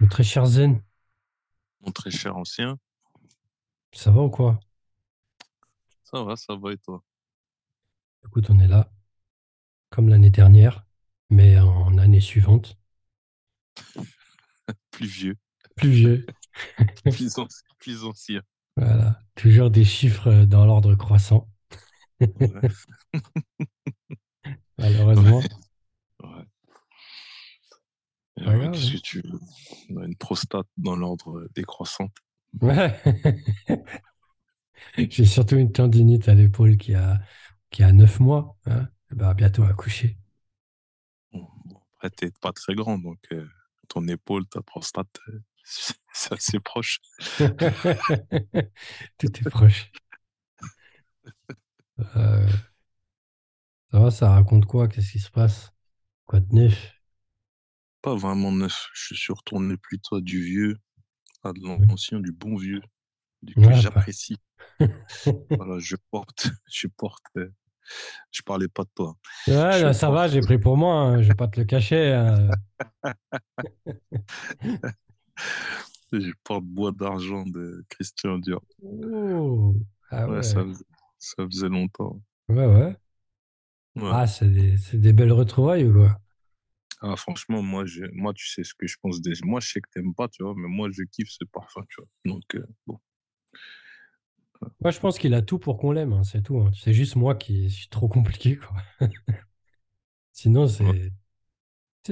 Mon très cher Zen, Mon très cher ancien, ça va ou quoi? ça va, ça va et toi? Écoute, on est là, comme l'année dernière, mais en année suivante. Plus vieux, Plus vieux. plus, anci- plus ancien. Voilà. Toujours des chiffres dans l'ordre croissant, malheureusement. ouais. Qu'est-ce hein. que tu veux? On a une prostate dans l'ordre décroissante. Ouais. J'ai surtout une tendinite à l'épaule qui a, qui a 9 mois. Hein. Bah, bientôt à coucher. Bon, bon, après, t'es pas très grand, donc euh, ton épaule, ta prostate, euh, c'est assez proche. Tout est proche. Euh, ça va, ça raconte quoi? Qu'est-ce qui se passe? Quoi de neuf? Pas vraiment neuf. Je suis retourné plutôt à du vieux, à de l'ancien, du bon vieux, du que Ouais, bah. j'apprécie. Voilà, je porte, je porte. euh, je parlais pas de toi. Ouais, Je là, ça va, j'ai pris pour moi, hein, je vais pas te le cacher. hein. je porte bois d'argent de Christian Dior. Oh, ah Ouais, ça ouais, faisait, ça faisait longtemps. ouais, ouais. Ouais. Ah, c'est des, c'est des belles retrouvailles ou quoi? Ah, franchement, moi, je, moi, tu sais ce que je pense déjà. Moi, je sais que t'aimes pas, tu vois, mais moi, je kiffe ce parfum, tu vois. Donc, euh, bon. Moi, je pense qu'il a tout pour qu'on l'aime, hein, c'est tout. hein. C'est juste moi qui suis trop compliqué, quoi. Sinon, c'est,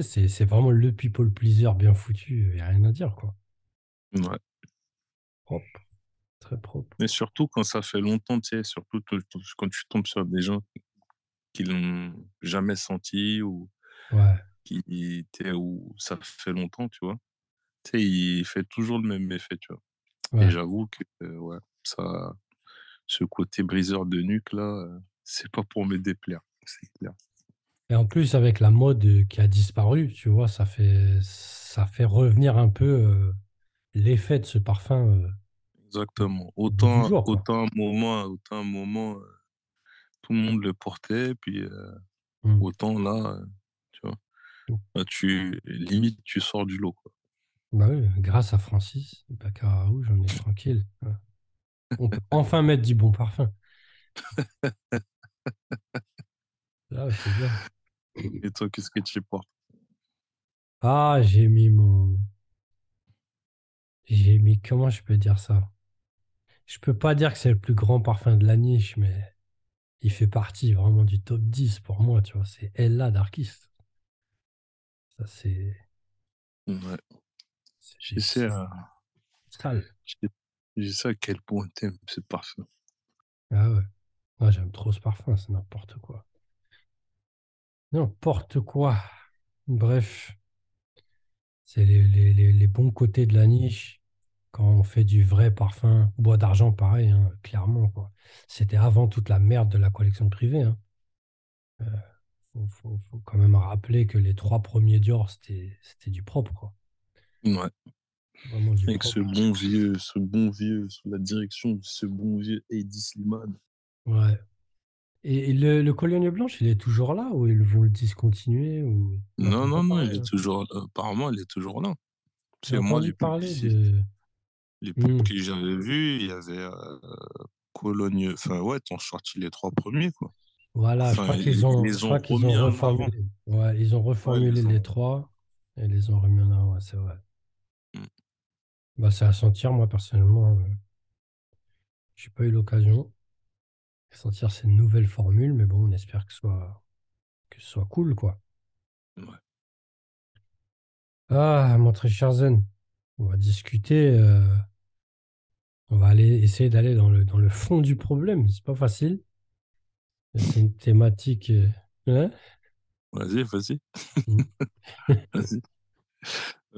c'est, vraiment le people pleaser bien foutu, il n'y a rien à dire, quoi. Ouais. Propre, très propre. Mais surtout quand ça fait longtemps, tu sais, surtout quand tu tombes sur des gens qui l'ont jamais senti ou Ouais, qui, sais, où ça fait longtemps, tu vois? Tu sais, il fait toujours le même effet, tu vois? Et j'avoue que, euh, ouais, ça, ce côté briseur de nuque, là, euh, c'est pas pour me déplaire, c'est clair. Et en plus, avec la mode euh, qui a disparu, tu vois, ça fait, ça fait revenir un peu euh, l'effet de ce parfum Exactement. Autant, jour, autant un moment, autant un moment, tout le monde le portait, puis euh, Mm. autant là, tu là, tu, limite, tu sors du lot, quoi. Bah oui, grâce à Francis, Baccarat rouge, on est tranquille. On peut enfin mettre du bon parfum. Là, bien. Et toi, qu'est-ce que tu portes? Ah, j'ai mis mon. J'ai mis. Comment je peux dire ça? Je peux pas dire que c'est le plus grand parfum de la niche, mais il fait partie vraiment du top 10 pour moi, tu vois. C'est Ella d'Arkist. Ça, c'est. Ouais. des- sais, à- sale. je sais- à quel point t'aimes ce parfum? Ah ouais. Moi, j'aime trop ce parfum, c'est n'importe quoi. N'importe quoi. Bref, c'est les, les- les- les bons côtés de la niche. Quand on fait du vrai parfum, bois d'argent, pareil, hein, clairement, quoi. C'était avant toute la merde de la collection privée. Hein. Euh, faut, faut- faut quand même rappeler que les trois premiers Dior, c'était du propre, quoi. Ouais. Vraiment du Avec ce bon vieux, ce bon vieux, sous la direction de ce bon vieux Eddie Slimane. Ouais. Et, le, le Cologne Blanche, il est toujours là ou ils vont le discontinuer ou... On Non, non, non, il est hein. toujours là. Apparemment, il est toujours là. Que moi, les parler de... les pubs Hmm. que j'avais vues, il y avait euh, Cologne. Enfin, ouais, t'ont sorti les trois premiers, quoi. Voilà, je crois ils, qu'ils ils ont, je ont ont reformulé. Ouais, ils ont Ouais, reformulé les trois et les ont remis en avant, ouais, c'est vrai. Mm. Bah, c'est à sentir, moi, personnellement. euh, j'ai pas eu l'occasion de sentir ces nouvelles formules, mais bon, on espère que ce soit, que ce soit cool, quoi. Ouais. Ah, mon très cher Zen, on va discuter. euh, on va aller essayer d'aller dans le, dans le fond du problème. C'est pas facile. C'est une thématique. euh, hein? Vas-y, vas-y, Mm. vas-y. Euh,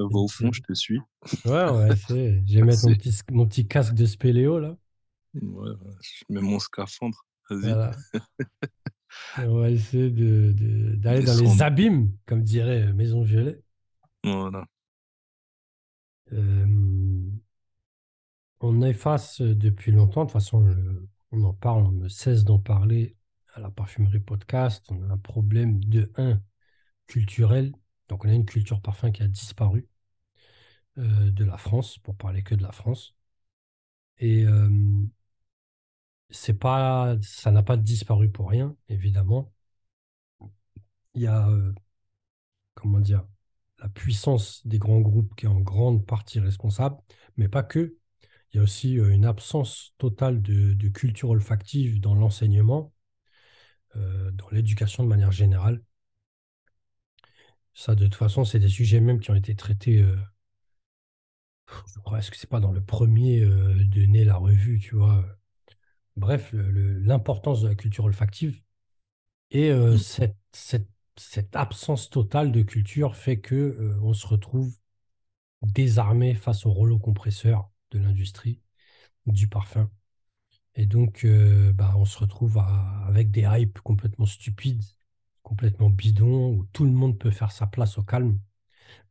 va au fond, je te suis. Ouais, on va essayer. Je vais mettre mon C'est- petit, mon petit casque de spéléo, là. Ouais, ouais, je mets mon scaphandre. Vas-y. Voilà. On va essayer de, de- d'aller dans les abîmes, comme dirait euh, Maison Violet. Voilà. Euh, on efface depuis longtemps, de toute façon, on en parle, on ne cesse d'en parler à la parfumerie podcast. On a un problème de un culturel. Donc, on a une culture parfum qui a disparu. euh, de la France, pour parler que de la France. Et euh, c'est pas, ça n'a pas disparu pour rien, évidemment. Il y a, euh, comment dire, la puissance des grands groupes qui est en grande partie responsable, mais pas que. Il y a aussi une absence totale de, de culture olfactive dans l'enseignement, dans l'éducation de manière générale. Ça, de toute façon, c'est des sujets même qui ont été traités je crois, est-ce que c'est pas dans le premier euh, de Né la revue, tu vois? Bref, l'importance de la culture olfactive et euh, Mm. cette, cette, cette absence totale de culture fait que euh, on se retrouve désarmé face au rouleau compresseur de l'industrie du parfum. Et donc, euh, bah, on se retrouve avec des hypes complètement stupides, complètement bidons, où tout le monde peut faire sa place au calme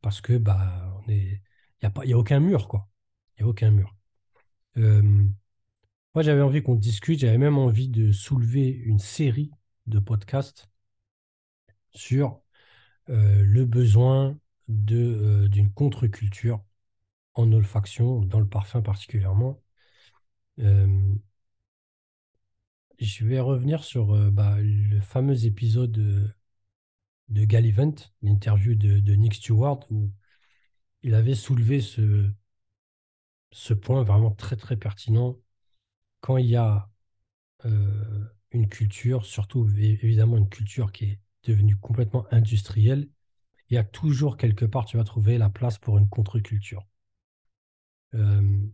parce que bah, il n'y a pas, y a aucun mur, quoi. Il a aucun mur. Moi, j'avais envie qu'on discute, j'avais même envie de soulever une série de podcasts sur euh, le besoin euh, d'une contre-culture en olfaction, dans le parfum particulièrement. Je vais revenir sur euh, bah, le fameux épisode de, de Gallivant, l'interview de, Nick Stewart, où il avait soulevé ce, point vraiment très très pertinent. Quand il y a euh, une culture, surtout évidemment une culture qui est devenue complètement industrielle, il y a toujours quelque part, tu vas trouver la place pour une contre-culture. Euh,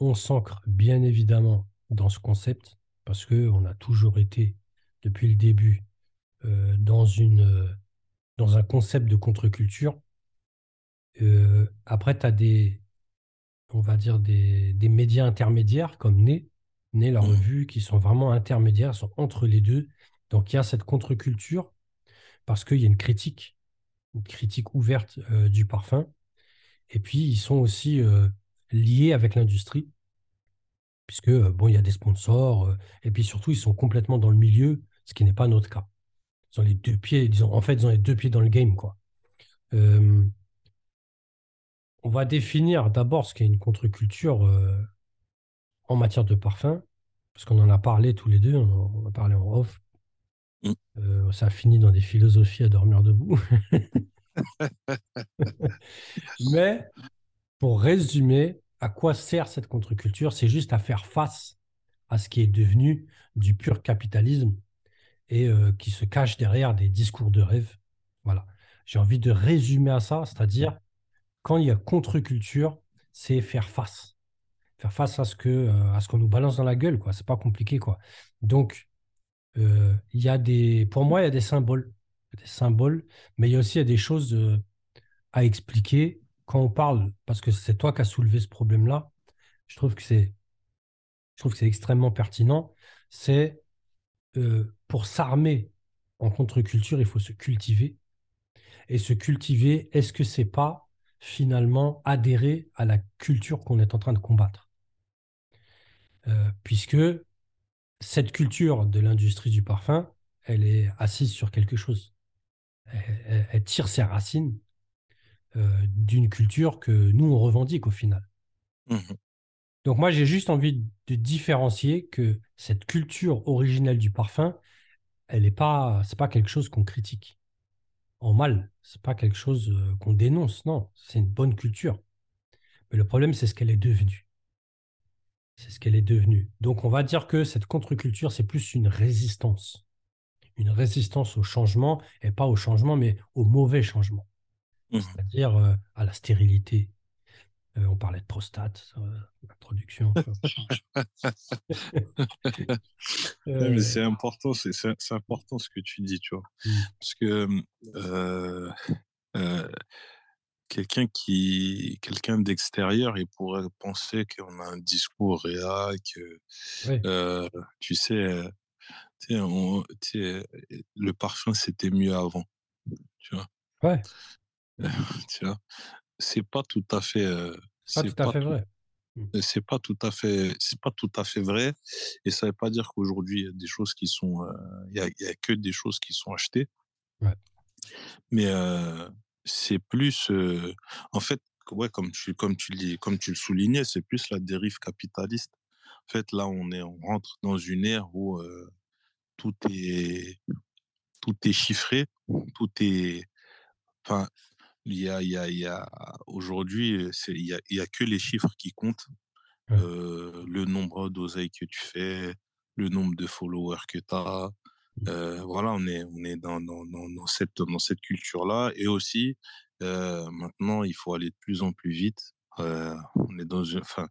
on s'ancre bien évidemment dans ce concept parce qu'on a toujours été, depuis le début, euh, dans, une, euh, dans un concept de contre-culture. Euh, après, tu as des, on va dire, des, des médias intermédiaires comme Né, Né, la Mhm. revue, qui sont vraiment intermédiaires, sont entre les deux. Donc il y a cette contre-culture parce qu'il y a une critique, une critique ouverte euh, du parfum. Et puis ils sont aussi liés avec l'industrie, puisque euh, bon, il y a des sponsors, euh, et puis surtout ils sont complètement dans le milieu, ce qui n'est pas notre cas. Ils ont les deux pieds, disons, en fait, ils ont les deux pieds dans le game, quoi. Euh, on va définir d'abord ce qu'est une contre-culture euh, en matière de parfum, parce qu'on en a parlé tous les deux, on en a parlé en off. Mm. Euh, ça a fini dans des philosophies à dormir debout. Mais pour résumer, à quoi sert cette contre-culture? C'est juste à faire face à ce qui est devenu du pur capitalisme et euh, qui se cache derrière des discours de rêve. Voilà. J'ai envie de résumer à ça, c'est-à-dire quand il y a contre-culture, c'est faire face. Faire face à ce que, euh, à ce qu'on nous balance dans la gueule, quoi. C'est pas compliqué, quoi. Donc, euh, il y a des, pour moi, il y a des symboles, des symboles, mais il y a aussi des choses à expliquer on parle, parce que c'est toi qui as soulevé ce problème-là. Je trouve que c'est, je trouve que c'est extrêmement pertinent. C'est euh, pour s'armer en contre-culture, il faut se cultiver. Et se cultiver, est-ce que c'est pas finalement adhérer à la culture qu'on est en train de combattre? Euh, Puisque cette culture de l'industrie du parfum, elle est assise sur quelque chose. Elle, tire ses racines d'une culture que nous, on revendique au final. Mhm. Donc moi, j'ai juste envie de différencier que cette culture originelle du parfum, elle n'est pas, c'est pas quelque chose qu'on critique en mal. C'est pas quelque chose euh, qu'on dénonce. Non, c'est une bonne culture. Mais le problème, c'est ce qu'elle est devenue. C'est ce qu'elle est devenue. Donc on va dire que cette contre-culture, c'est plus une résistance. Une résistance au changement, et pas au changement, mais au mauvais changement. Mhm. C'est-à-dire euh, à la stérilité. Euh, on parlait de prostate, euh, l'introduction. C'est important, c'est c'est- important ce que tu dis, tu vois. mm, Parce que quelqu'un qui, quelqu'un d'extérieur, il pourrait penser qu'on a un discours que ouais, euh, tu sais, tu sais, on- tu sais, le parfum c'était mieux avant, tu vois. ouais, Tu vois, c'est pas tout à fait, euh, pas c'est tout à pas fait tout, vrai. c'est pas tout à fait, c'est pas tout à fait vrai. Et ça veut pas dire qu'aujourd'hui il y a des choses qui sont, euh, il y a, il y a que des choses qui sont achetées. Ouais. Mais euh, c'est plus, euh, en fait, ouais, comme tu, comme tu, le- comme tu le soulignais, c'est plus la dérive capitaliste. En fait, là, on est, on rentre dans une ère où euh, tout est, tout est chiffré, tout est, enfin, il y a, il y a, il y a, aujourd'hui, il y a, il y a que les chiffres qui comptent. Ouais. Euh, le nombre d'oseilles que tu fais, le nombre de followers que tu as. Euh, voilà, on est, on est dans, dans, dans, dans cette, dans cette culture-là. Et aussi, euh, maintenant, il faut aller de plus en plus vite. On est dans une, enfin,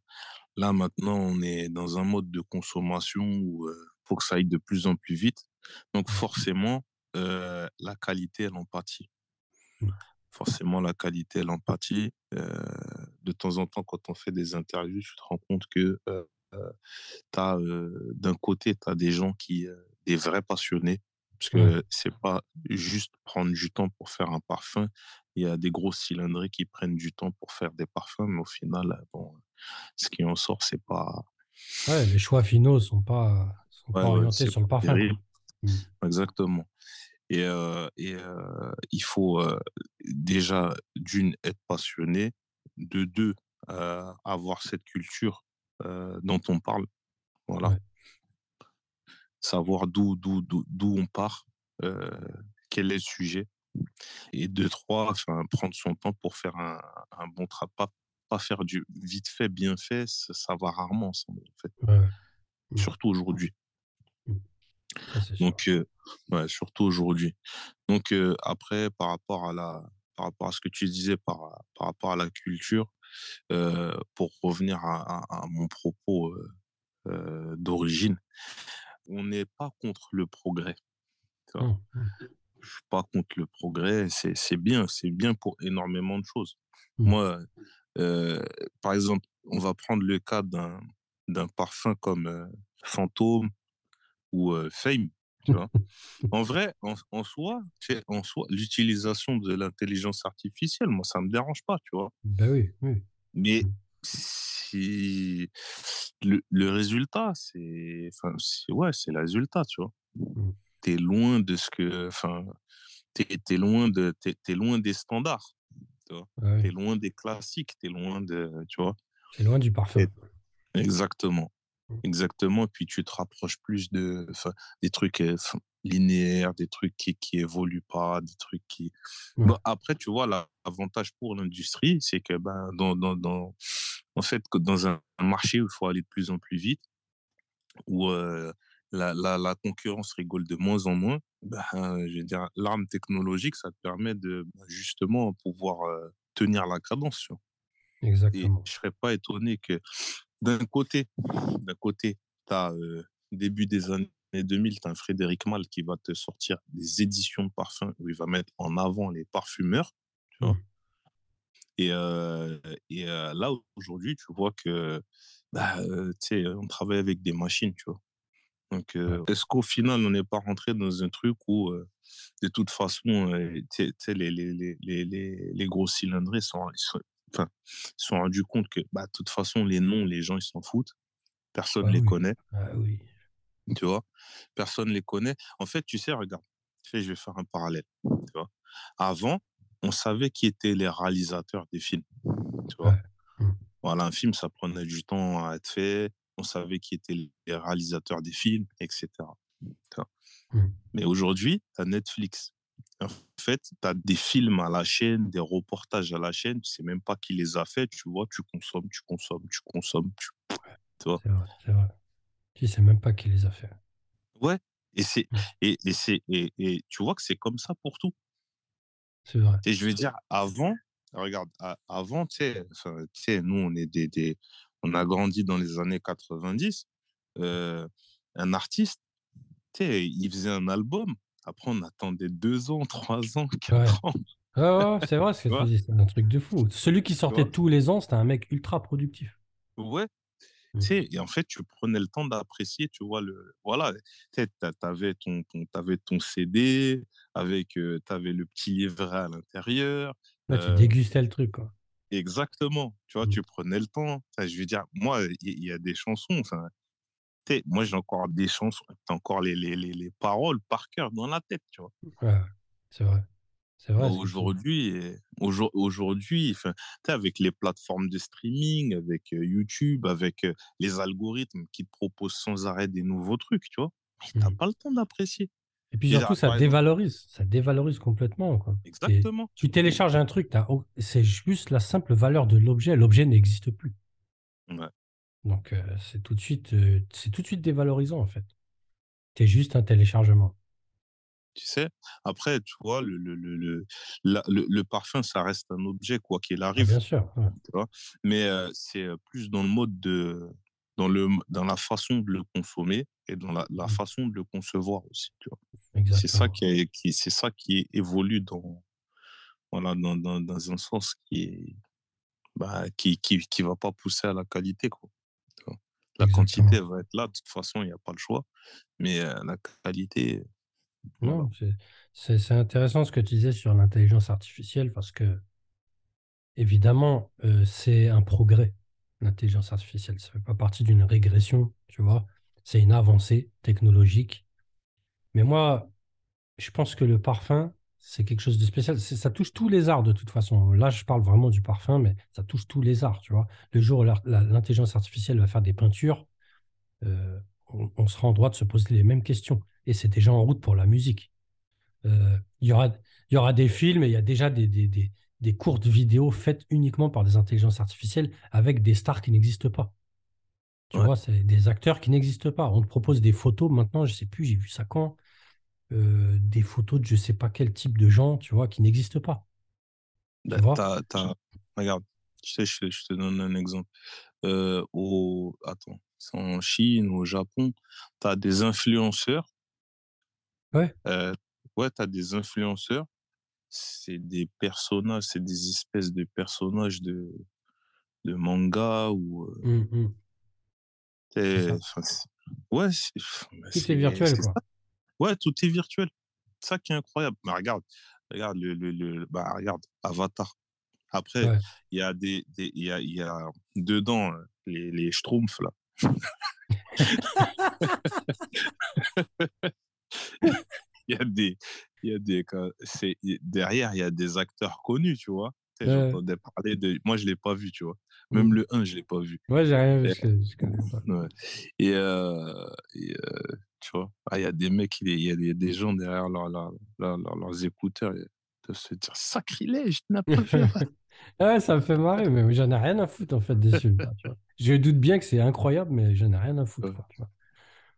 là, maintenant, on est dans un mode de consommation où il faut que ça aille de plus en plus vite. Donc, forcément, euh, la qualité, elle en pâtit. Forcément, la qualité, pâtit. Euh, de temps en temps, quand on fait des interviews, tu te rends compte que euh, euh, t'as, euh, d'un côté, tu as des gens qui, des vrais passionnés, parce que Ouais. c'est pas juste prendre du temps pour faire un parfum. Il y a des gros cylindrés qui prennent du temps pour faire des parfums, mais au final, bon, ce qui en sort, c'est pas, Ouais, les choix finaux sont pas, sont ouais, pas orientés sur le parfum, terrible. quoi. Mm. Exactement. Et, euh, et euh, il faut euh, déjà, d'une, être passionné, de deux, avoir cette culture dont on parle. Voilà. Ouais. Savoir d'où d'où d'où on part, quel est le sujet. Et de trois, enfin, prendre son temps pour faire un, un bon travail. Pas, pas faire du vite fait, bien fait, ça, ça va rarement ensemble, en fait. Ouais, ouais. Mm. Surtout aujourd'hui. Sûr. Donc, euh, ouais, surtout aujourd'hui. Donc, euh, après, par rapport à la, par rapport à ce que tu disais par, par rapport à la culture, euh, pour revenir à, à, à mon propos euh, d'origine, on n'est pas contre le progrès. tu vois? Mm, mm, Je suis pas contre le progrès. C'est, c'est bien, c'est bien pour énormément de choses. Mm. Moi, par exemple, on va prendre le cas d'un, d'un parfum comme Fantôme ou Fame. Tu vois. En vrai, en, en soi, en soi, l'utilisation de l'intelligence artificielle, moi, ça me dérange pas, tu vois. Ben oui, oui. Mais Mm. si le, le résultat, c'est, enfin, ouais, c'est le résultat, tu vois. Mm. T'es loin de ce que, enfin, loin de, loin des standards, tu vois. Oui. T'es loin des classiques, t'es loin de, tu vois. C'est loin du parfum. Et- Exactement. Mm. Exactement. Puis tu te rapproches plus de, des trucs linéaires, des trucs qui, qui évoluent pas, des trucs qui. Ouais. Bon, après, tu vois, la- l'avantage pour l'industrie, c'est que, ben, dans, dans, dans, en fait, dans un marché où il faut aller de plus en plus vite, où euh, la, la, la concurrence rigole de moins en moins, ben, je veux dire, l'arme technologique, ça te permet de, ben, justement, pouvoir euh, tenir la cadence. tu vois? Et Exactement. je serais pas étonné que d'un côté, d'un côté, tu as début des années 2000, tu as un Frédéric Mal qui va te sortir des éditions de parfums où il va mettre en avant les parfumeurs. Tu vois? Mm. Et, euh, et euh, là, aujourd'hui, tu vois que bah, on travaille avec des machines, tu vois? Donc, est-ce qu'au final, on n'est pas rentré dans un truc où, de toute façon, les, les, les, les, les, les gros cylindrés sont, ils sont, enfin, ils se sont rendus compte que, bah, de toute façon, les noms, les gens, ils s'en foutent. Personne Ah les oui. connaît, Ah oui. tu vois? Personne les connaît. En fait, tu sais, regarde, je vais faire un parallèle, tu vois? Avant, on savait qui étaient les réalisateurs des films, tu vois? Ouais. Mm. Voilà, un film, ça prenait du temps à être fait. On savait qui étaient les réalisateurs des films, etc. tu vois? Mm. Mais aujourd'hui, tu as Netflix. En fait, tu as des films à la chaîne, des reportages à la chaîne. Tu sais même pas qui les a faits. Tu vois, tu consommes, tu consommes, tu consommes. Tu... tu vois? C'est vrai, c'est vrai. Tu sais même pas qui les a fait. Ouais. Et, c'est, et, et, c'est, et, et tu vois que c'est comme ça pour tout. C'est vrai. Et je veux dire, avant, regarde, avant, tu sais, enfin, tu sais, nous, on est des, des, on a grandi dans les années 90. Euh, un artiste, tu sais, il faisait un album. Après, on attendait deux ans, trois ans, quatre ans. Ouais, ouais, ouais, c'est vrai ce que Tu vois? tu dis. C'est un truc de fou. Celui qui sortait tous les ans, c'était un mec ultra productif. Ouais. Mm. Tu sais, et en fait, tu prenais le temps d'apprécier, tu vois, le, voilà, tu t'avais ton, ton, ton CD, avec, euh, t'avais le petit livret à l'intérieur. Là, tu euh, dégustais le truc, quoi. Exactement. Tu vois, Mm. tu prenais le temps. Enfin, je veux dire, moi, il y, a des chansons. Enfin, tu moi, j'ai encore des chansons, encore les, les, les, les paroles par cœur dans la tête, tu vois. Ouais, c'est vrai. C'est vrai. Aujourd'hui, avec les plateformes de streaming, avec YouTube, avec les algorithmes qui te proposent sans arrêt des nouveaux trucs, tu vois, mais t'as Mm. pas le temps d'apprécier. Et puis surtout, ça dévalorise. Ça dévalorise complètement. quoi. Exactement. Tu télécharges un truc, c'est juste la simple valeur de l'objet. L'objet n'existe plus. Ouais. Donc, euh, c'est tout de suite, euh, c'est tout de suite dévalorisant en fait. C'est juste un téléchargement. Tu sais, après, tu vois, le, le, le, le, la- le- le parfum, ça reste un objet, quoi qu'il Ah, arrive. bien sûr. ouais. tu vois? Mais euh, c'est euh, plus dans le mode de. Dans, le, dans la façon de le consommer et dans la, la Mm. façon de le concevoir aussi. Tu vois? C'est Exactement. ça qui, est, qui, c'est ça qui évolue dans, voilà, dans, dans, dans un sens qui est, bah, qui, qui, qui va pas pousser à la qualité. Quoi. La Exactement. quantité va être là, de toute façon, il n'y a pas le choix. Mais la qualité, voilà. Non, c'est- intéressant ce que tu disais sur l'intelligence artificielle parce que, évidemment, euh, c'est un progrès, l'intelligence artificielle. Ça ne fait pas partie d'une régression, tu vois? C'est une avancée technologique. Mais moi, je pense que le parfum, c'est quelque chose de spécial. Ça touche tous les arts de toute façon. Là, je parle vraiment du parfum, mais ça touche tous les arts, tu vois. Le jour où l'intelligence artificielle va faire des peintures, euh, on, on sera en droit de se poser les mêmes questions. Et c'est déjà en route pour la musique. Euh, Il y aura, il y aura des films et il y a déjà des, des, des, des courtes vidéos faites uniquement par des intelligences artificielles avec des stars qui n'existent pas. Tu Ouais. vois, c'est des acteurs qui n'existent pas. On te propose des photos maintenant, je sais plus, j'ai vu ça quand, euh, des photos de je sais pas quel type de gens, tu vois, qui n'existent pas. Tu Bah, vois? t'as- t'as- Regarde, tu sais, je, te- je te donne un exemple. Euh, au... Attends, c'est en Chine, au Japon, tu as des influenceurs. Ouais. Euh, ouais, tu as des influenceurs. C'est des personnages, c'est des espèces de personnages de, de manga ou. C'est enfin, c'est- ouais, c'est Tout est virtuel, quoi. ça. Ouais, tout est virtuel. C'est ça qui est incroyable. Mais regarde, regarde, le, le, le- bah, regarde, Avatar. Après, Ouais. il y a des, des- il y a, il y a dedans euh, les, les schtroumpfs là. Il y a des, il y a des, c'est derrière il y a des acteurs connus, tu vois. Ouais. J'entendais parler de, moi je l'ai pas vu, tu vois. Même Hum. le 1, je l'ai pas vu. Ouais, j'ai rien vu, Et- je, connais- je connais pas. Et, euh, et, euh, tu vois, ah, il y a des mecs, il y a des, des gens derrière leur, leur- leur- leur- leurs écouteurs. Ils doivent se dire sacrilège, tu n'as pas vu Avatar. Ouais, ça me fait marrer, mais j'en ai rien à foutre en fait des films. là, tu vois. Je doute bien que c'est incroyable, mais j'en ai rien à foutre. Ouais. quoi, tu vois.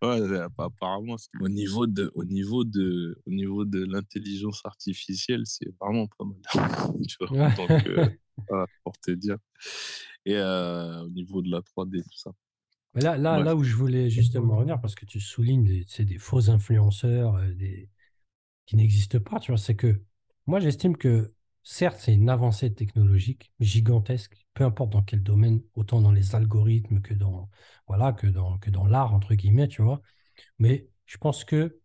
Ouais, appa- apparemment, au niveau de, au niveau de, au niveau de l'intelligence artificielle, c'est vraiment pas mal. tu vois, Ouais. donc, euh, voilà, pour te dire. Et euh, au niveau de la 3D, tout ça. Mais là, là, Ouais. là où je voulais justement revenir, parce que tu soulignes des, tu sais, des faux influenceurs euh, des, qui n'existent pas, tu vois, c'est que moi j'estime que certes c'est une avancée technologique gigantesque, peu importe dans quel domaine, autant dans les algorithmes que dans voilà que dans que dans l'art entre guillemets, tu vois. Mais je pense que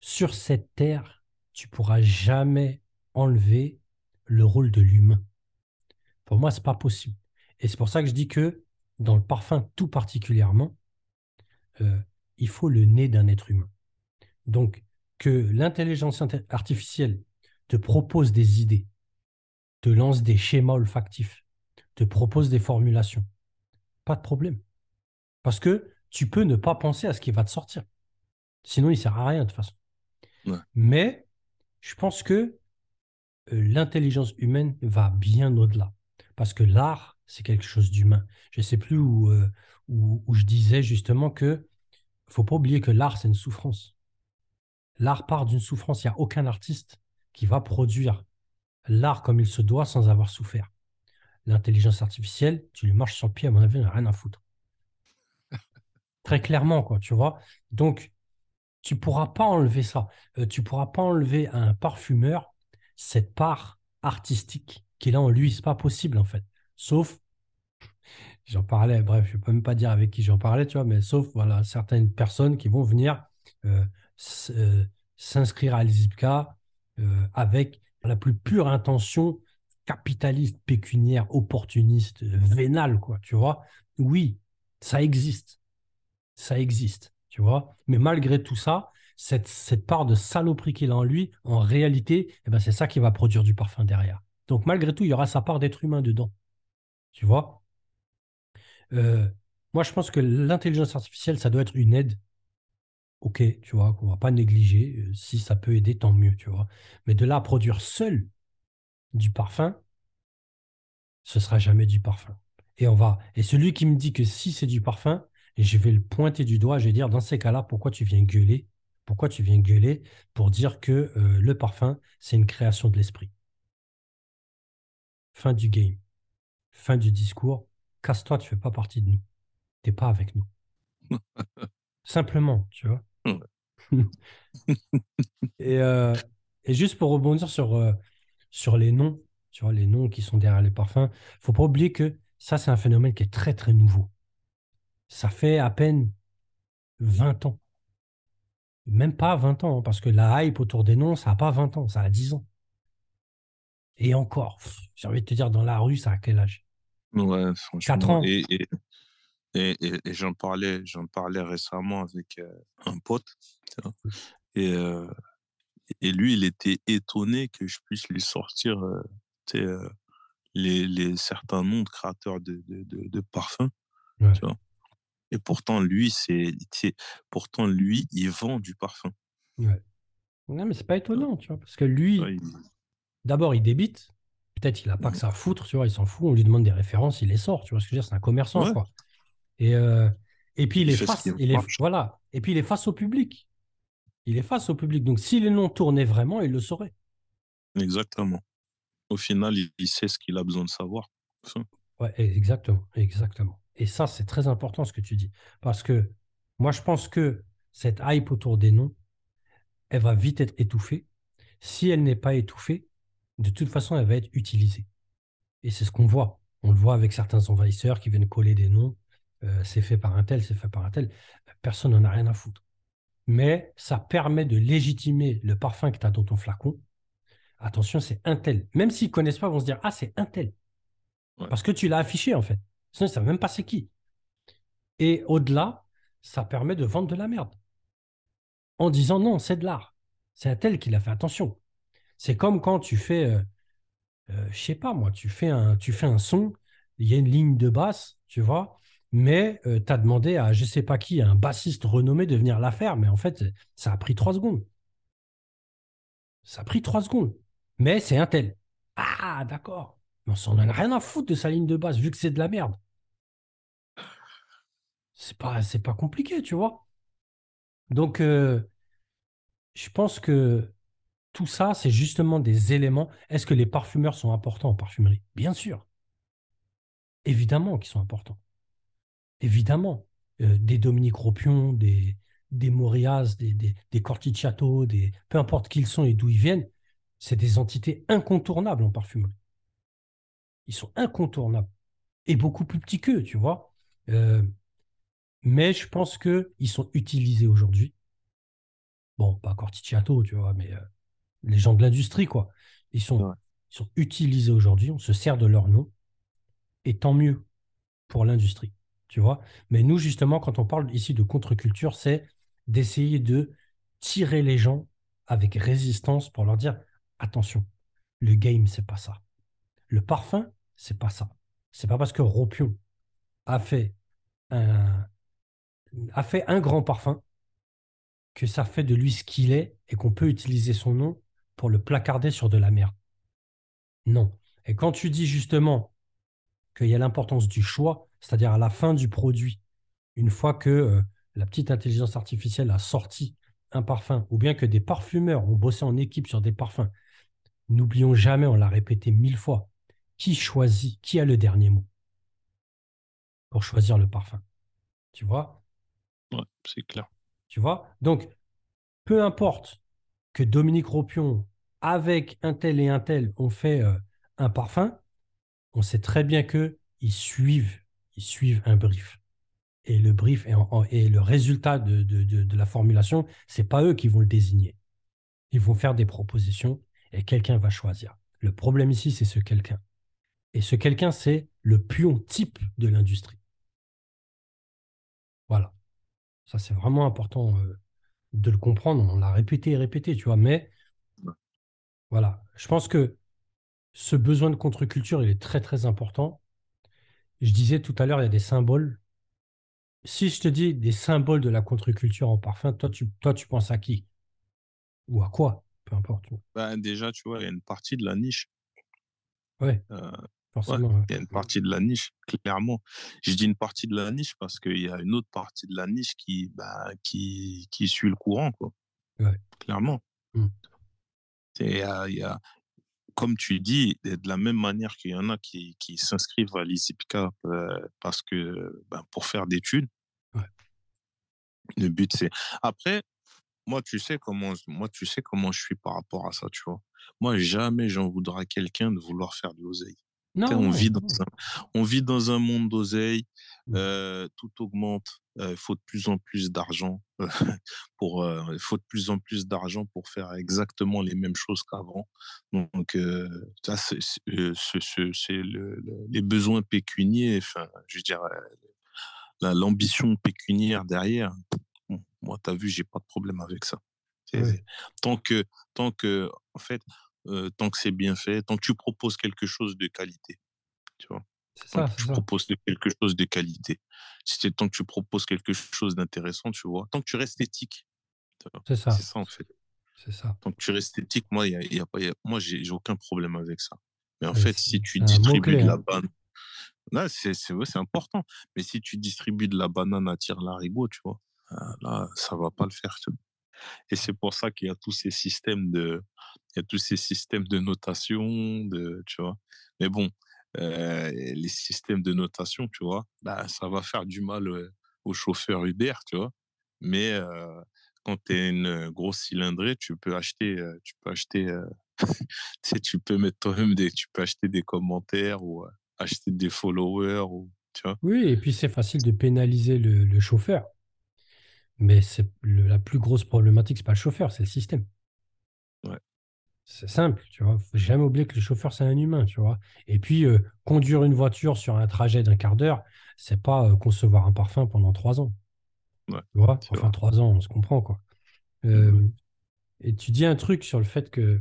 sur cette terre, tu pourras jamais enlever le rôle de l'humain. Pour moi, c'est pas possible. Et c'est pour ça que je dis que dans le parfum tout particulièrement, euh, il faut le nez d'un être humain. Donc, que l'intelligence artificielle te propose des idées, te lance des schémas olfactifs, te propose des formulations, pas de problème. Parce que tu peux ne pas penser à ce qui va te sortir. Sinon, il ne sert à rien de toute façon. Ouais. Mais je pense que euh, l'intelligence humaine va bien au-delà. Parce que l'art, c'est quelque chose d'humain. Je ne sais plus où, euh, où, où je disais justement que faut pas oublier que l'art, c'est une souffrance. L'art part d'une souffrance. Il n'y a aucun artiste qui va produire l'art comme il se doit sans avoir souffert. L'intelligence artificielle, tu lui marches sur le pied, à mon avis, rien à foutre. Très clairement, quoi, tu vois. Donc, tu pourras pas enlever ça. Euh, tu pourras pas enlever à un parfumeur cette part artistique qu'il a en lui. C'est pas possible, en fait. Sauf, j'en parlais, bref, je ne peux même pas dire avec qui j'en parlais, tu vois, mais sauf, voilà, certaines personnes qui vont venir euh, euh, s'inscrire à l'ISIPCA euh, avec la plus pure intention capitaliste, pécuniaire, opportuniste, vénale, quoi, tu vois. Oui, ça existe. Ça existe, tu vois. Mais malgré tout ça, cette, cette part de saloperie qu'il a en lui, en réalité, eh ben, c'est ça qui va produire du parfum derrière. Donc malgré tout, il y aura sa part d'être humain dedans. Tu vois? Euh, Moi, je pense que l'intelligence artificielle, ça doit être une aide. Ok, tu vois, qu'on va pas négliger. Euh, si ça peut aider, tant mieux, tu vois. Mais de là à produire seul du parfum, ce sera jamais du parfum. Et on va. Et celui qui me dit que si c'est du parfum, je vais le pointer du doigt, je vais dire dans ces cas-là, pourquoi tu viens gueuler? Pourquoi tu viens gueuler pour dire que euh, le parfum, c'est une création de l'esprit? Fin du game. Fin du discours. Casse-toi, tu fais pas partie de nous. T'es pas avec nous. Simplement, tu vois. et, euh, et, juste pour rebondir sur, euh, sur les noms, tu vois, les noms qui sont derrière les parfums, faut pas oublier que ça, c'est un phénomène qui est très, très nouveau. Ça fait à peine 20 ans. Même pas 20 ans, hein, parce que la hype autour des noms, ça n'a pas 20 ans, ça a 10 ans. Et encore, j'ai envie de te dire, dans la rue, ça a quel âge? Ouais, franchement. 4 ans. Et, et, et, j'en parlais, j'en parlais récemment avec euh, un pote. Et, euh, et lui, il était étonné que je puisse lui sortir euh, euh les, les, certains noms de créateurs de, de, de, parfums. Tu vois et pourtant, lui, c'est, pourtant, lui, il vend du parfum. Ouais. Non, mais c'est pas étonnant, tu vois, parce que lui, d'abord, il débite. Peut-être il a pas que ça à foutre, tu vois, il s'en fout. On lui demande des références, il les sort, tu vois ce que je veux dire. C'est un commerçant, quoi. Et, euh, et puis, il, est face, il est, voilà. Et puis, il est face au public. Il est face au public. Donc, si les noms tournaient vraiment, il le saurait. Exactement. Au final, il, sait ce qu'il a besoin de savoir. Ouais, exactement, exactement. Et ça, c'est très important ce que tu dis. Parce que moi, je pense que cette hype autour des noms, elle va vite être étouffée. Si elle n'est pas étouffée, de toute façon, elle va être utilisée. Et c'est ce qu'on voit. On le voit avec certains envahisseurs qui viennent coller des noms. Euh, c'est fait par un tel, c'est fait par un tel. Personne n'en a rien à foutre. Mais ça permet de légitimer le parfum que tu as dans ton flacon. Attention, c'est un tel. Même s'ils ne connaissent pas, ils vont se dire Ah, c'est un tel. Parce que tu l'as affiché, en fait. Sinon, ils ne savent même pas c'est qui. Et au-delà, ça permet de vendre de la merde. En disant non, c'est de l'art. C'est un tel qui l'a fait attention. C'est comme quand tu fais, euh, euh, je sais pas moi, tu fais, un, tu fais son, il y a une ligne de basse, tu vois, mais euh, tu as demandé à je sais pas qui, un bassiste renommé de venir la faire, mais en fait, ça a pris trois secondes. Ça a pris trois secondes. Mais c'est un tel. Ah, d'accord. Mais on s'en a rien à foutre de sa ligne de basse, vu que c'est de la merde. C'est pas, pas compliqué, tu vois. Donc, euh, je pense que tout ça, c'est justement des éléments. Est-ce que les parfumeurs sont importants en parfumerie Bien sûr. Évidemment qu'ils sont importants. Évidemment. Euh, des Dominique Ropion, des, des Morias, des, des, des Corticciato, des, peu importe qui ils sont et d'où ils viennent, c'est des entités incontournables en parfumerie. Ils sont incontournables. Et beaucoup plus petits qu'eux, tu vois. Euh, mais je pense qu'ils sont utilisés aujourd'hui. Bon, pas Corticciato, tu vois, mais euh, les gens de l'industrie, quoi. Ils sont, ils sont utilisés aujourd'hui, on se sert de leur nom, et tant mieux pour l'industrie, tu vois. Mais nous, justement, quand on parle ici de contre-culture, c'est d'essayer de tirer les gens avec résistance pour leur dire attention, le game, c'est pas ça. Le parfum, c'est pas ça. C'est pas parce que Ropion a fait un, a fait un grand parfum que ça fait de lui ce qu'il est et qu'on peut utiliser son nom pour le placarder sur de la merde. Non. Et quand tu dis justement qu'il y a l'importance du choix, c'est-à-dire à la fin du produit, une fois que euh, la petite intelligence artificielle a sorti un parfum, ou bien que des parfumeurs ont bossé en équipe sur des parfums, n'oublions jamais, on l'a répété mille fois, qui choisit, qui a le dernier mot pour choisir le parfum? Tu vois? Ouais, c'est clair. Tu vois? Donc, peu importe que Dominique Ropion, avec un tel et un tel, ont fait euh, un parfum, on sait très bien qu'ils suivent, ils suivent un brief. Et le brief et, le résultat de la formulation, ce n'est pas eux qui vont le désigner. Ils vont faire des propositions et quelqu'un va choisir. Le problème ici, c'est ce quelqu'un. Et ce quelqu'un, c'est le pion type de l'industrie. Voilà. Ça, c'est vraiment important euh, de le comprendre. On l'a répété et répété, tu vois. Mais voilà, je pense que ce besoin de contre-culture, il est très, très important. Je disais tout à l'heure, il y a des symboles. Si je te dis des symboles de la contre-culture en parfum, toi, tu, toi, tu penses à qui? Ou à quoi? Peu importe. Bah, déjà, tu vois, il y a une partie de la niche. Ouais, euh, ouais, forcément. ouais. il y a une partie de la niche, clairement. Je dis une partie de la niche parce qu'il y a une autre partie de la niche qui, bah, qui, qui suit le courant, quoi. Ouais. Clairement. Mm. Et il y a- comme tu dis, de la même manière qu'il y en a qui, qui s'inscrivent à l'ISIPCA euh, parce que, ben, pour faire des thunes. Ouais. Le but, c'est. Après, moi, tu sais comment, moi, tu sais comment je suis par rapport à ça, tu vois. Moi, jamais j'en voudrais à quelqu'un de vouloir faire de l'oseille. Non, on, vit dans un, on vit dans un monde d'oseille, Mm. euh, tout augmente, euh, il faut de plus en plus d'argent pour, euh, il faut de plus en plus d'argent pour faire exactement les mêmes choses qu'avant. Donc, ça, c'est c'est- ce- ce- c'est le- le- les besoins pécuniers, enfin, je dirais, l'ambition pécuniaire derrière. Bon, moi, tu as vu, j'ai pas de problème avec ça. Tant que, tant que, en fait, euh, tant que c'est bien fait, tant que tu proposes quelque chose de qualité, tu vois? Tant ça, que tu ça. proposes quelque chose de qualité. Si tant que tu proposes quelque chose d'intéressant, tu vois. Tant que tu restes éthique. C'est ça. C'est ça, en fait. C'est ça. Tant que tu restes éthique, moi, y a, y a pas, il y a- moi, j'ai aucun problème avec ça. Mais en fait, si tu distribues de la hein. banane, là, c'est ouais, important. Mais si tu distribues de la banane à tire larigot, tu vois, euh, là, ça va pas le faire. tu vois. Et c'est pour ça qu'il y a tous ces systèmes de, tous ces systèmes de notation, tu vois. Mais bon, euh, les systèmes de notation, tu vois, bah, ça va faire du mal euh, aux chauffeurs Uber, tu vois. Mais euh, quand tu es une grosse cylindrée, tu peux acheter, euh, tu peux acheter, tu peux mettre toi-même des, tu peux acheter des commentaires ou acheter des followers tu vois. Oui, et puis c'est facile de pénaliser le chauffeur. Mais c'est le- la plus grosse problématique, c'est pas le chauffeur, c'est le système. Ouais. C'est simple, tu vois. Faut jamais oublier que le chauffeur, c'est un humain, tu vois. Et puis, euh, conduire une voiture sur un trajet d'un quart d'heure, c'est pas euh, concevoir un parfum pendant trois ans. Ouais, Tu vois? Enfin, vrai. trois ans, on se comprend, quoi. Euh, Et tu dis un truc sur le fait que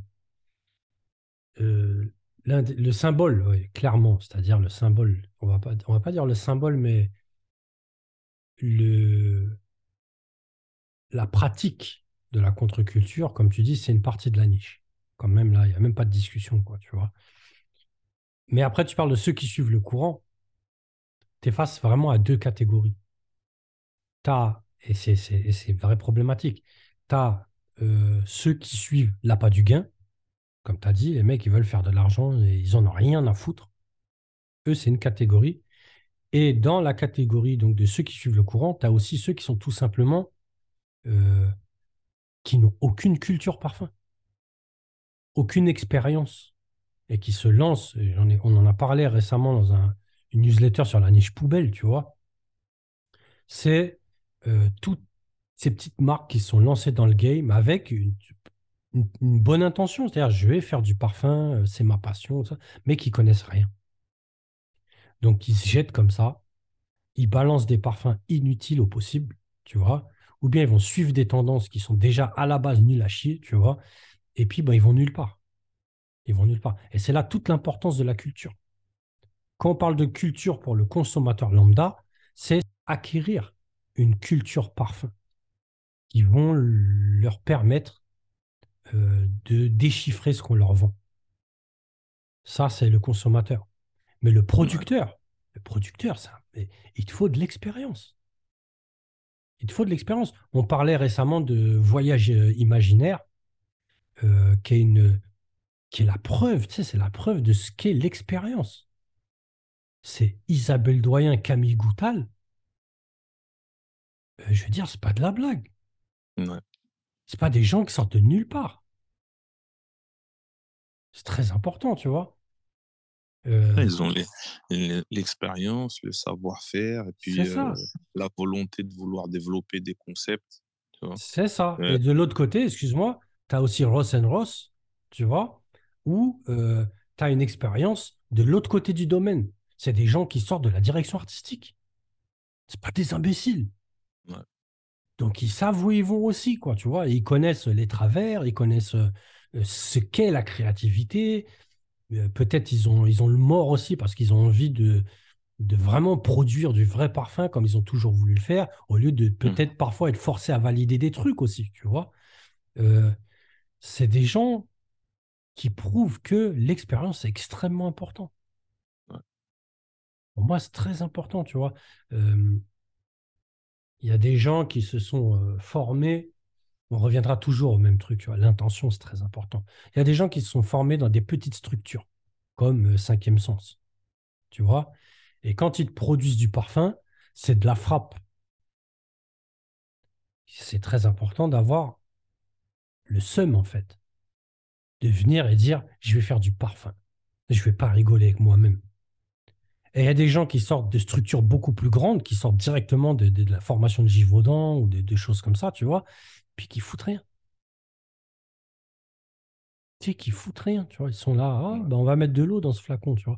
euh, le symbole, ouais, clairement, c'est-à-dire le symbole, on va pas, on va pas dire le symbole, mais le, la pratique de la contre-culture, comme tu dis, c'est une partie de la niche. Quand même, là, il n'y a même pas de discussion, quoi, tu vois. Mais après, tu parles de ceux qui suivent le courant. Tu es face vraiment à deux catégories. Tu as, et c'est vrai problématique, tu as ceux qui suivent l'appât du gain, comme tu as dit, les mecs, ils veulent faire de l'argent et ils en ont rien à foutre. Eux, c'est une catégorie. Et dans la catégorie donc, de ceux qui suivent le courant, tu as aussi ceux qui sont tout simplement euh, qui n'ont aucune culture parfum, aucune expérience et qui se lancent. on en a parlé récemment dans un, une newsletter sur la niche poubelle, tu vois. C'est euh, toutes ces petites marques qui sont lancées dans le game avec une, bonne intention, c'est-à-dire je vais faire du parfum, euh, c'est ma passion, mais qui connaissent rien. Donc ils se jettent comme ça, ils balancent des parfums inutiles au possible, tu vois, ou bien ils vont suivre des tendances qui sont déjà à la base nulles à chier, tu vois, et puis ben, ils vont nulle part. Ils vont nulle part. Et c'est là toute l'importance de la culture. Quand on parle de culture pour le consommateur lambda, c'est acquérir une culture parfum qui vont leur permettre euh, de déchiffrer ce qu'on leur vend. Ça, c'est le consommateur. Mais le producteur, le producteur, ça, il te faut de l'expérience. Il te faut de l'expérience. On parlait récemment de voyage euh, imaginaire, euh, qui, est une, qui est la preuve, tu sais, c'est la preuve de ce qu'est l'expérience. C'est Isabelle Doyen, Camille Goutal. Euh, je veux dire, c'est pas de la blague. Ouais. C'est pas des gens qui sortent de nulle part. C'est très important, tu vois. Euh, Ils ont les- l'expérience, le savoir-faire, et puis euh, la volonté de vouloir développer des concepts. C'est ça. Ouais. Et de l'autre côté, excuse-moi, tu as aussi Ross and Ross, tu vois, où tu as une expérience de l'autre côté du domaine. C'est des gens qui sortent de la direction artistique. C'est pas des imbéciles. Ouais. Donc, ils savent où ils vont aussi, quoi, tu vois. Ils connaissent les travers, ils connaissent euh, ce qu'est la créativité. Euh, peut-être ils ont, ils ont le mort aussi parce qu'ils ont envie de, de vraiment produire du vrai parfum comme ils ont toujours voulu le faire, au lieu de peut-être parfois être forcés à valider des trucs aussi, tu vois. Euh, c'est des gens qui prouvent que l'expérience est extrêmement importante. Pour moi, c'est très important, tu vois. Euh, il y a des gens qui se sont euh, formés, on reviendra toujours au même truc, l'intention, c'est très important. Il y a des gens qui se sont formés dans des petites structures, comme euh, Cinquième Sens, tu vois? Et quand ils produisent du parfum, c'est de la frappe. C'est très important d'avoir le seum, en fait, de venir et dire, je vais faire du parfum. Je ne vais pas rigoler avec moi-même. Et il y a des gens qui sortent de structures beaucoup plus grandes, qui sortent directement de, la formation de Givaudan ou de, choses comme ça, tu vois, puis qui foutent rien. Tu sais, qui foutent rien, tu vois. Ils sont là, ah, ben on va mettre de l'eau dans ce flacon, tu vois.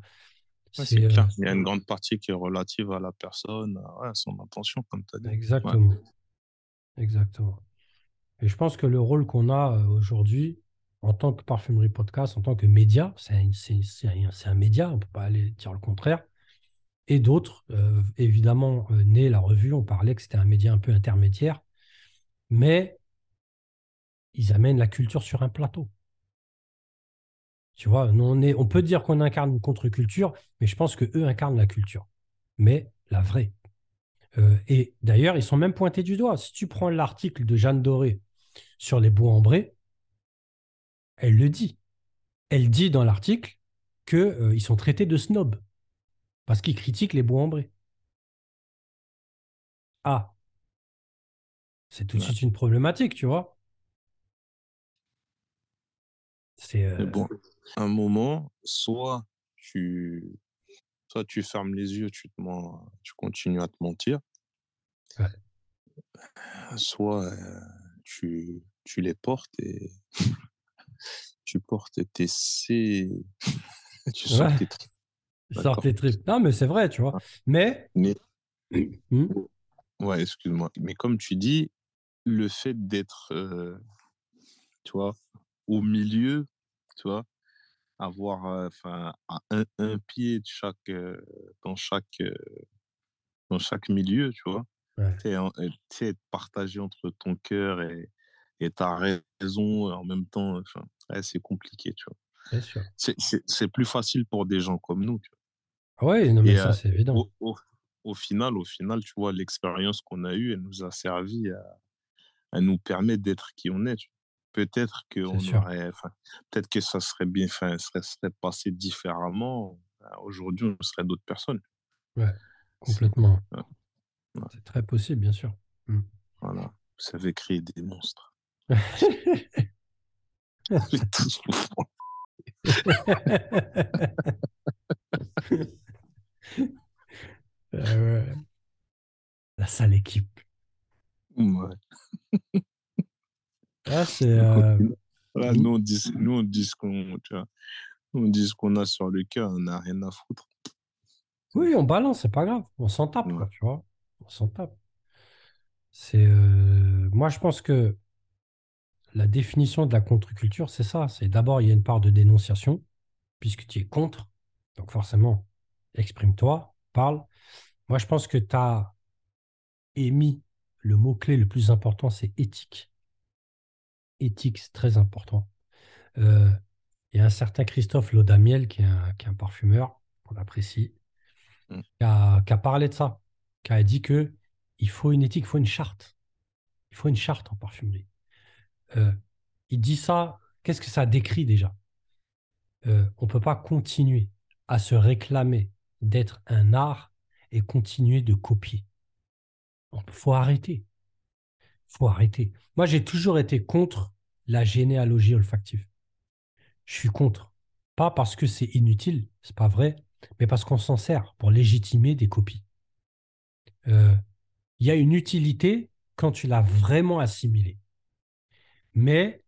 c'est clair. Euh, il y a une grande partie qui est relative à la personne, à son intention, comme tu as dit. Exactement. Exactement. Et je pense que le rôle qu'on a euh, aujourd'hui, en tant que parfumerie podcast, en tant que média, c'est un, un, média, on ne peut pas aller dire le contraire, et d'autres. Euh, évidemment, euh, Né, la revue, on parlait que c'était un média un peu intermédiaire, mais ils amènent la culture sur un plateau. Tu vois, on, est, on peut dire qu'on incarne une contre-culture, mais je pense qu'eux incarnent la culture, mais la vraie. Euh, et d'ailleurs, ils sont même pointés du doigt. Si tu prends l'article de Jeanne Doré sur les bois ambrés, elle le dit. Elle dit dans l'article qu'ils sont traités de snobs parce qu'ils critiquent les bois ambrés. Ah, c'est tout de suite une problématique, tu vois. C'est euh, bon. un moment, soit tu, soit tu fermes les yeux, tu, te tu continues à te mentir, soit euh, tu, tu les portes et tu portes tes C, tu sors tes Sort tes tripes. Non, mais c'est vrai, tu vois. Mais. mais... Hmm? Ouais, excuse-moi. Mais comme tu dis, le fait d'être, euh, tu vois, au milieu, tu vois, avoir enfin un, un, pied de chaque, dans, chaque, dans chaque milieu, tu vois? Ouais. Tu être partagé entre ton cœur et, et ta raison en même temps, c'est compliqué, tu vois? C'est plus facile pour des gens comme nous, tu vois? Oui, non, mais ça, c'est évident. Au, final, au final, tu vois, l'expérience qu'on a eue, elle nous a servi à, nous permettre d'être qui on est. Peut-être que on aurait, peut-être que ça serait bien, enfin, ça serait passé différemment. Ben, aujourd'hui, on serait d'autres personnes. Ouais, complètement. C'est très possible, bien sûr. Mmh. Voilà, vous savez créer des monstres. Euh, la sale équipe. Ouais. Ah. Euh, nous, on dit, nous, on dit ce qu'on on dit ce qu'on a sur le cœur, on n'a rien à foutre. Oui, on balance, c'est pas grave. On s'en tape, tu vois. On s'en tape. C'est. Euh, moi, je pense que la définition de la contre-culture, c'est ça. C'est d'abord, il y a une part de dénonciation, puisque tu es contre. Donc, forcément, exprime-toi, parle. Moi, je pense que tu as émis le mot-clé le plus important, c'est éthique. Éthique, c'est très important. Euh, il y a un certain Christophe Lodamiel, qui est un, qui est un parfumeur, qu'on apprécie, mm. qui, a, parlé de ça, qui a dit que il faut une éthique, il faut une charte. Il faut une charte en parfumerie. Euh, il dit ça, qu'est-ce que ça décrit déjà? Euh, On ne peut pas continuer à se réclamer d'être un art et continuer de copier. Il faut arrêter. Faut arrêter. Moi, j'ai toujours été contre la généalogie olfactive. Je suis contre. Pas parce que c'est inutile, c'est pas vrai, mais parce qu'on s'en sert pour légitimer des copies. Euh, il y a une utilité quand tu l'as vraiment assimilé. Mais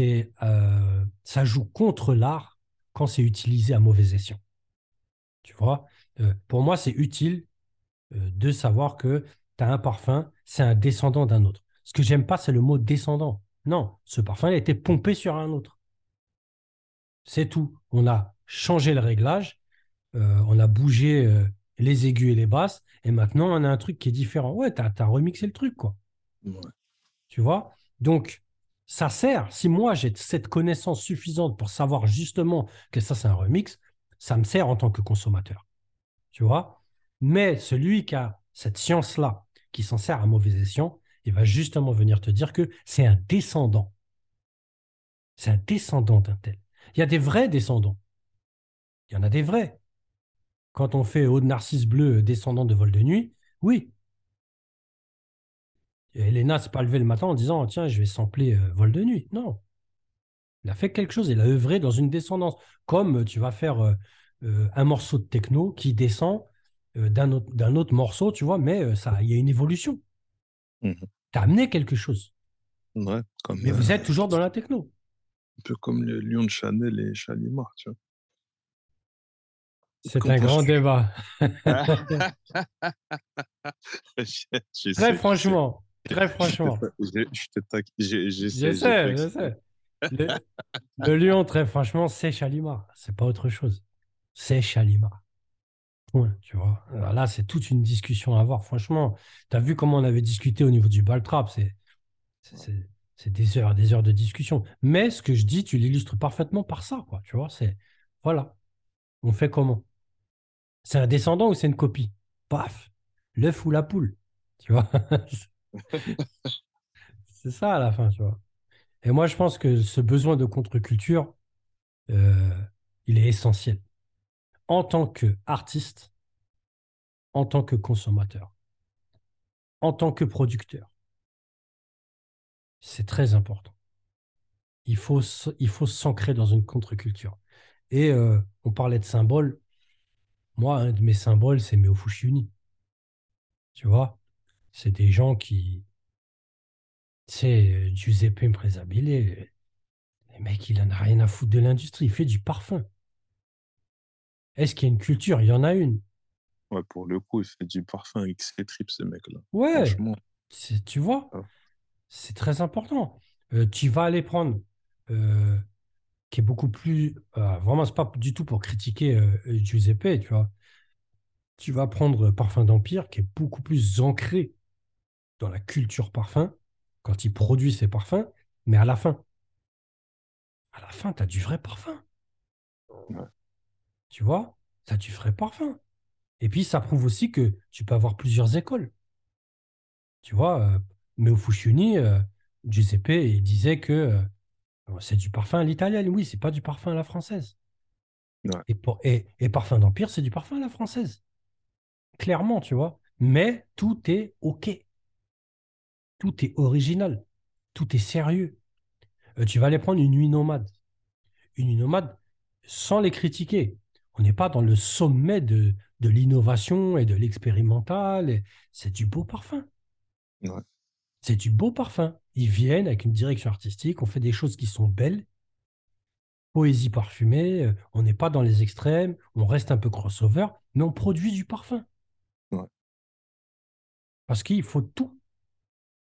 euh, ça joue contre l'art quand c'est utilisé à mauvais escient. Tu vois, euh, pour moi, c'est utile de savoir que tu as un parfum, c'est un descendant d'un autre. Ce que j'aime pas, c'est le mot descendant. Non, ce parfum il a été pompé sur un autre. C'est tout. On a changé le réglage, euh, on a bougé euh, les aigus et les basses, et maintenant on a un truc qui est différent. Ouais, tu as, remixé le truc, quoi. Tu vois? Donc, ça sert. Si moi j'ai cette connaissance suffisante pour savoir justement que ça c'est un remix, ça me sert en tant que consommateur. Tu vois? Mais celui qui a cette science-là, qui s'en sert à mauvais escient, il va justement venir te dire que c'est un descendant. C'est un descendant d'un tel. Il y a des vrais descendants. Il y en a des vrais. Quand on fait Aude Narcisse Bleu, descendant de vol de nuit, oui. Elena s'est pas levée le matin en disant Tiens, je vais sampler euh, vol de nuit. Non. Il a fait quelque chose, il a œuvré dans une descendance. Comme euh, tu vas faire euh, un morceau de techno qui descend d'un autre, autre, morceau, tu vois, mais ça, il y a une évolution. Mmh tu as amené quelque chose. Ouais, mais vous êtes toujours dans la techno. Un peu comme le Lion de Chanel et Chalimar, tu vois. C'est un grand débat. très franchement, très franchement. Je, je sais, je sais. Le, lion, très franchement, c'est Chalimar. C'est pas autre chose. C'est Chalimar. Tu vois? là, c'est toute une discussion à avoir. Franchement, tu as vu comment on avait discuté au niveau du Baltrap. C'est, c'est, des heures, des heures de discussion. Mais ce que je dis, tu l'illustres parfaitement par ça, quoi. Tu vois, c'est voilà. On fait comment? C'est un descendant ou c'est une copie? Paf L'œuf ou la poule Tu vois? C'est ça à la fin, tu vois. Et moi, je pense que ce besoin de contre-culture, euh, il est essentiel. En tant qu'artiste, en tant que consommateur, en tant que producteur. C'est très important. Il faut, s'ancrer dans une contre-culture. Et euh, on parlait de symboles. Moi, un de mes symboles, c'est Fushuni. Tu vois? C'est des gens qui. C'est Giuseppe Impresabile. Le mec, il en a rien à foutre de l'industrie. Il fait du parfum. Est-ce qu'il y a une culture? Il y en a une. Ouais, pour le coup, il fait du parfum ses tripes, ce mec-là. Ouais. Tu vois? C'est très important. Euh, tu vas aller prendre. Euh, qui est beaucoup plus. Euh, vraiment, c'est pas du tout pour critiquer euh, Giuseppe, tu vois. Tu vas prendre Parfum d'Empire, qui est beaucoup plus ancré dans la culture parfum, quand il produit ses parfums, mais à la fin. À la fin, tu as du vrai parfum. Tu vois Tu as du vrai parfum. Et puis, ça prouve aussi que tu peux avoir plusieurs écoles. Tu vois, euh, mais au Fushuni, euh, Giuseppe, il disait que c'est du parfum à l'italienne, oui, c'est pas du parfum à la française. Et, et, parfum d'Empire, c'est du parfum à la française. Clairement, tu vois. Mais tout est OK. Tout est original. Tout est sérieux. Euh, tu vas aller prendre une nuit nomade. Une nuit nomade sans les critiquer. On n'est pas dans le sommet de, de l'innovation et de l'expérimental. C'est du beau parfum. C'est du beau parfum. Ils viennent avec une direction artistique, on fait des choses qui sont belles, poésie parfumée, euh, on n'est pas dans les extrêmes, on reste un peu crossover, mais on produit du parfum. Parce qu'il faut tout.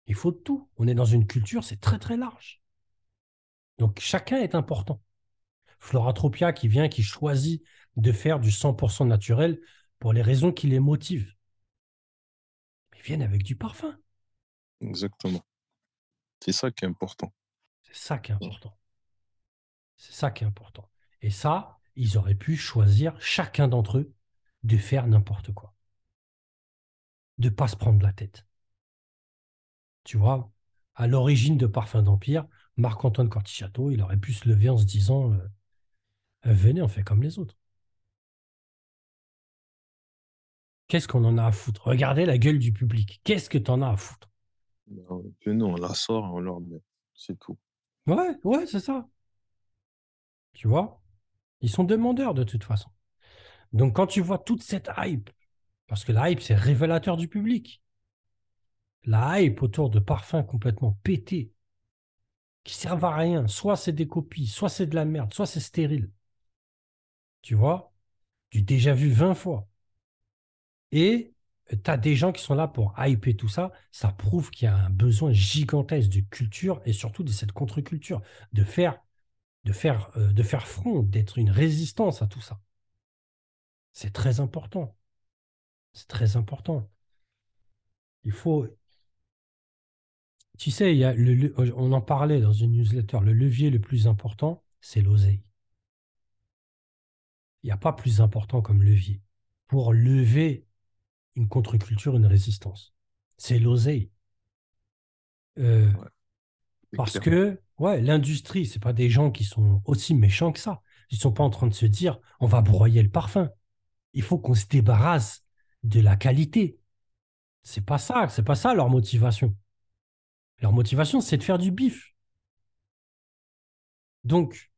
Il faut tout. On est dans une culture, c'est très très large. Donc chacun est important. Floratropia qui vient, qui choisit de faire du 100% naturel pour les raisons qui les motivent. Ils viennent avec du parfum. Exactement. C'est ça qui est important. C'est ça qui est important. C'est ça qui est important. Et ça, ils auraient pu choisir, chacun d'entre eux, de faire n'importe quoi. De ne pas se prendre la tête. Tu vois, à l'origine de Parfum d'Empire, Marc-Antoine Cortichato, il aurait pu se lever en se disant euh, Venez, on fait comme les autres. Qu'est-ce qu'on en a à foutre? Regardez la gueule du public. Qu'est-ce que tu en as à foutre? Nous, on la sort on leur met. C'est tout. Ouais, ouais, c'est ça. Tu vois? Ils sont demandeurs de toute façon. Donc quand tu vois toute cette hype, parce que la hype, c'est révélateur du public. La hype autour de parfums complètement pétés, qui servent à rien. Soit c'est des copies, soit c'est de la merde, soit c'est stérile. Tu vois? Du déjà vu 20 fois. Et tu as des gens qui sont là pour hyper tout ça. Ça prouve qu'il y a un besoin gigantesque de culture et surtout de cette contre-culture, de faire, de, faire, euh, de faire front, d'être une résistance à tout ça. C'est très important. C'est très important. Il faut. Tu sais, il y a le, on en parlait dans une newsletter. Le levier le plus important, c'est l'oseille. Il n'y a pas plus important comme levier pour lever une contre-culture, une résistance. C'est l'oseille. Euh, parce que ouais, l'industrie, c'est pas des gens qui sont aussi méchants que ça. Ils sont pas en train de se dire on va broyer le parfum. Il faut qu'on se débarrasse de la qualité. C'est pas ça, c'est pas ça leur motivation. Leur motivation, c'est de faire du bif. Donc,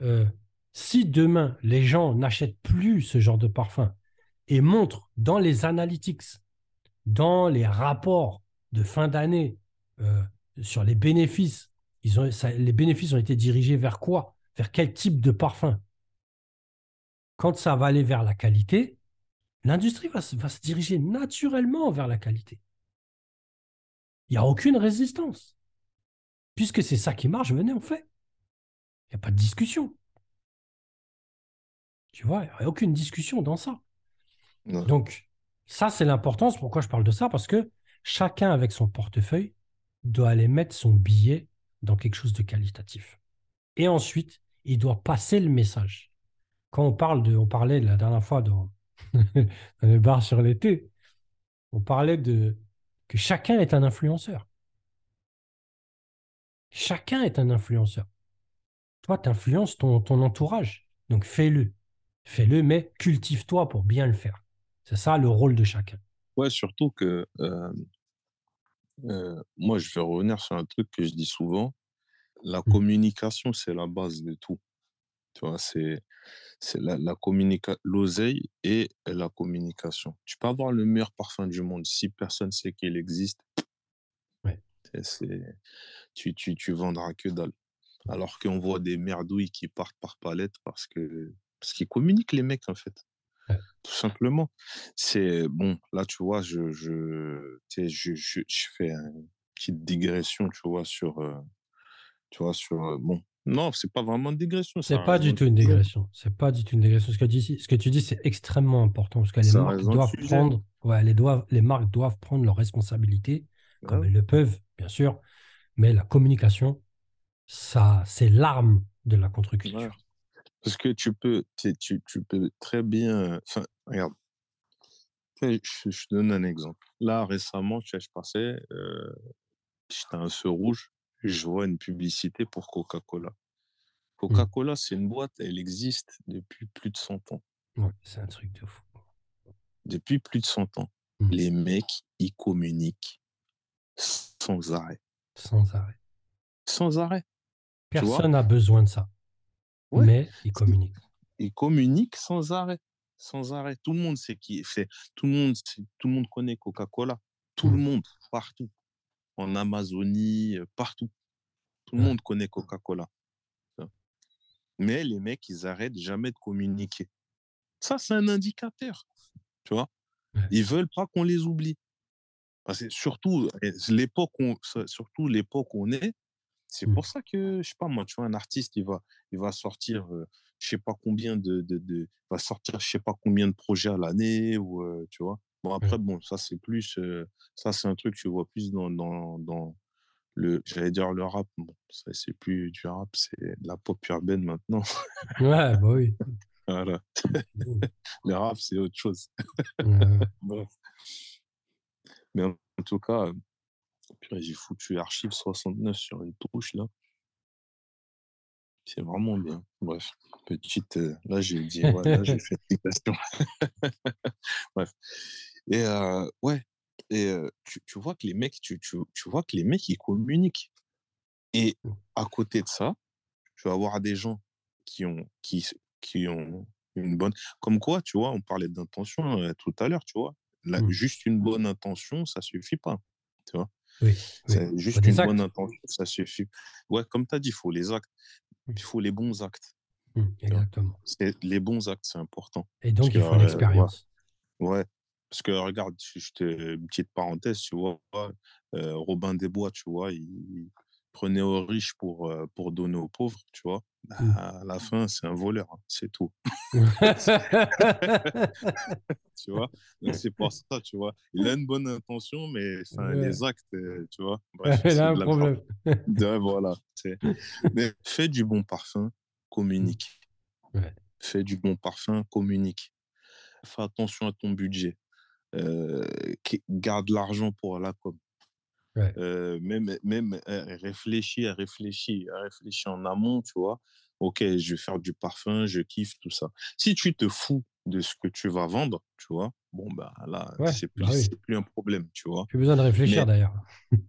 euh, si demain les gens n'achètent plus ce genre de parfum et montrent dans les analytics, dans les rapports de fin d'année euh, sur les bénéfices, les bénéfices ont été dirigés vers quoi? Vers quel type de parfum? Quand ça va aller vers la qualité, l'industrie va, va se diriger naturellement vers la qualité. Il n'y a aucune résistance. Puisque c'est ça qui marche, venez, on fait. Il n'y a pas de discussion. Tu vois, il n'y a aucune discussion dans ça. Donc, ça, c'est l'importance. Pourquoi je parle de ça? Parce que chacun, avec son portefeuille, doit aller mettre son billet dans quelque chose de qualitatif. Et ensuite, il doit passer le message. Quand on parle de, on parlait la dernière fois dans, le bar sur l'été, on parlait de que chacun est un influenceur. Chacun est un influenceur. Toi, tu influences ton, ton entourage. Donc fais-le. Fais-le, mais cultive-toi pour bien le faire. C'est ça le rôle de chacun. Ouais, surtout que euh, euh, moi, je vais revenir sur un truc que je dis souvent. La mmh. communication, c'est la base de tout. Tu vois, c'est c'est la, la communication, l'oseille et la communication. Tu peux avoir le meilleur parfum du monde si personne sait qu'il existe. Ouais. C'est, tu, tu, tu vendras que dalle. Alors qu'on voit des merdouilles qui partent par palette parce que parce qu'ils communiquent les mecs en fait. Tout simplement. C'est bon, là tu vois, je je, je, je fais une petite digression, tu vois, sur euh, tu vois, sur euh, bon, non, c'est pas vraiment une digression. C'est pas du tout une digression. C'est pas du tout une digression. Ce que tu dis, ce que tu dis, c'est extrêmement important parce que les marques doivent prendre, ouais, les, doivent, les marques doivent prendre leurs responsabilités comme elles le peuvent, bien sûr. Mais la communication, ça, c'est l'arme de la contre-culture. Parce que tu peux, tu, tu peux très bien. Enfin, regarde. Je, je, te donne un exemple. Là, récemment, je passais, euh, j'étais un feu rouge je vois une publicité pour Coca-Cola. Mmh. Coca-Cola, c'est une boîte, elle existe depuis plus de 100 ans. Ouais, c'est un truc de fou. Depuis plus de 100 ans. Mmh. Les mecs, ils communiquent sans arrêt. Sans arrêt. Sans arrêt. Personne n'a besoin de ça. Ouais. Mais ils communiquent. Ils communiquent sans arrêt. Sans arrêt. Tout le monde sait qui fait. Tout le monde, tout le monde connaît Coca-Cola. Tout mmh. le monde, partout en Amazonie, partout. Tout le monde connaît Coca-Cola. Mais les mecs, ils arrêtent jamais de communiquer. Ça, c'est un indicateur. Tu vois Ils veulent pas qu'on les oublie. Parce que surtout l'époque où, surtout l'époque où on est, c'est pour ça que, je sais pas moi, tu vois, un artiste, il va, il va sortir, euh, je sais pas combien de, de, de, va sortir, je sais pas combien de projets à l'année, ou, euh, tu vois? Bon, après, bon, ça, c'est plus, ça, c'est un truc que tu vois plus dans, dans, dans le, j'allais dire le rap. Bon, ça, c'est plus du rap, c'est de la pop urbaine maintenant. Ouais, bah oui. voilà. le rap, c'est autre chose. Bref. Mais en, tout cas, j'ai foutu Archive 69 sur une touche, là. C'est vraiment bien. Bref, petite. Euh, là, j'ai dit, ouais, là, j'ai fait une question. Bref. Et euh, ouais, et euh, tu, tu, vois que les mecs, tu, tu, tu, vois que les mecs, ils communiquent. Et mmh. à côté de ça, tu vas avoir des gens qui ont, qui, qui ont une bonne. Comme quoi, tu vois, on parlait d'intention tout à l'heure, tu vois. Là, mmh. Juste une bonne intention, ça suffit pas. Tu vois. Oui, oui. Juste une bonne intention, ça suffit. Ouais, comme tu as dit, il faut les actes. Mmh. Il faut les bons actes. Mmh, exactement. Les bons actes, c'est important. Et donc, il faut l'expérience. Ouais. ouais. Parce que regarde, je te, une petite parenthèse, tu vois, euh, Robin des Bois, tu vois, il prenait aux riches pour, pour donner aux pauvres, tu vois? Bah, Mm. à la fin, c'est un voleur, hein, c'est tout. tu vois? C'est pour ça, tu vois? Il a une bonne intention, mais Ouais. les actes, tu vois? Bref, Il a un de problème. voilà. Mais fais du bon parfum, communique. Ouais. Fais du bon parfum, communique. Fais attention à ton budget. Euh, garde l'argent pour la com. Ouais. Euh, même même euh, réfléchis, réfléchis, réfléchis en amont, tu vois. Ok, je vais faire du parfum, je kiffe tout ça. Si tu te fous de ce que tu vas vendre, tu vois, bon bah là, Ouais, c'est plus, bah oui. c'est plus un problème, tu vois. Plus besoin de réfléchir d'ailleurs.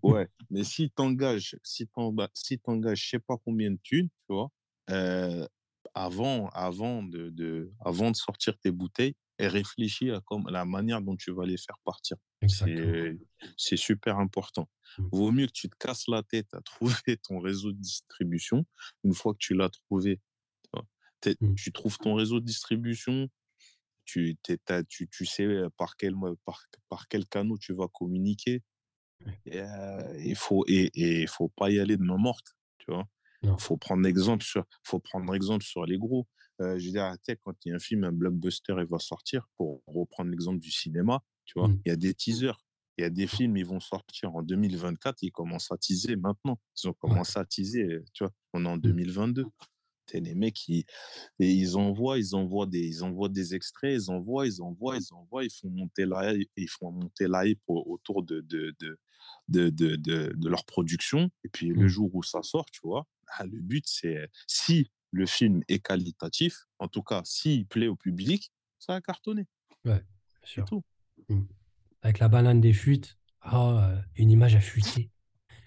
Ouais, mais si t'engages, si t'engages, si t'engages, je sais pas combien de thunes, tu vois, euh, avant, avant de, de, avant de sortir tes bouteilles, et réfléchis à comme, la manière dont tu vas les faire partir. C'est, super important. Mm. Vaut mieux que tu te casses la tête à trouver ton réseau de distribution. Une fois que tu l'as trouvé, tu, vois, Mm. tu trouves ton réseau de distribution, tu, sais par quel, par, par quel canal tu vas communiquer. Ouais. Et, euh, il faut et et il faut pas y aller de main morte, tu vois. Non. Faut prendre exemple sur faut prendre exemple sur les gros. Euh, je veux dire, quand il y a un film, un blockbuster, il va sortir. Pour reprendre l'exemple du cinéma, tu vois, Mm. il y a des teasers. Il y a des films, ils vont sortir en 2024, ils commencent à teaser maintenant. Ils ont commencé à teaser, euh, tu vois, on est en 2022. C'est les mecs et ils envoient, ils envoient des, ils envoient des extraits, ils envoient, ils envoient, ils envoient, ils font monter la, ils font monter la hype autour de de de de, de, de, leur production. Et puis le Mm. jour où ça sort, tu vois, le but c'est si le film est qualitatif, en tout cas s'il plaît au public, ça a cartonné. Bien C'est sûr. tout. Avec la banane des fuites. Ah, euh, une image à fuiter.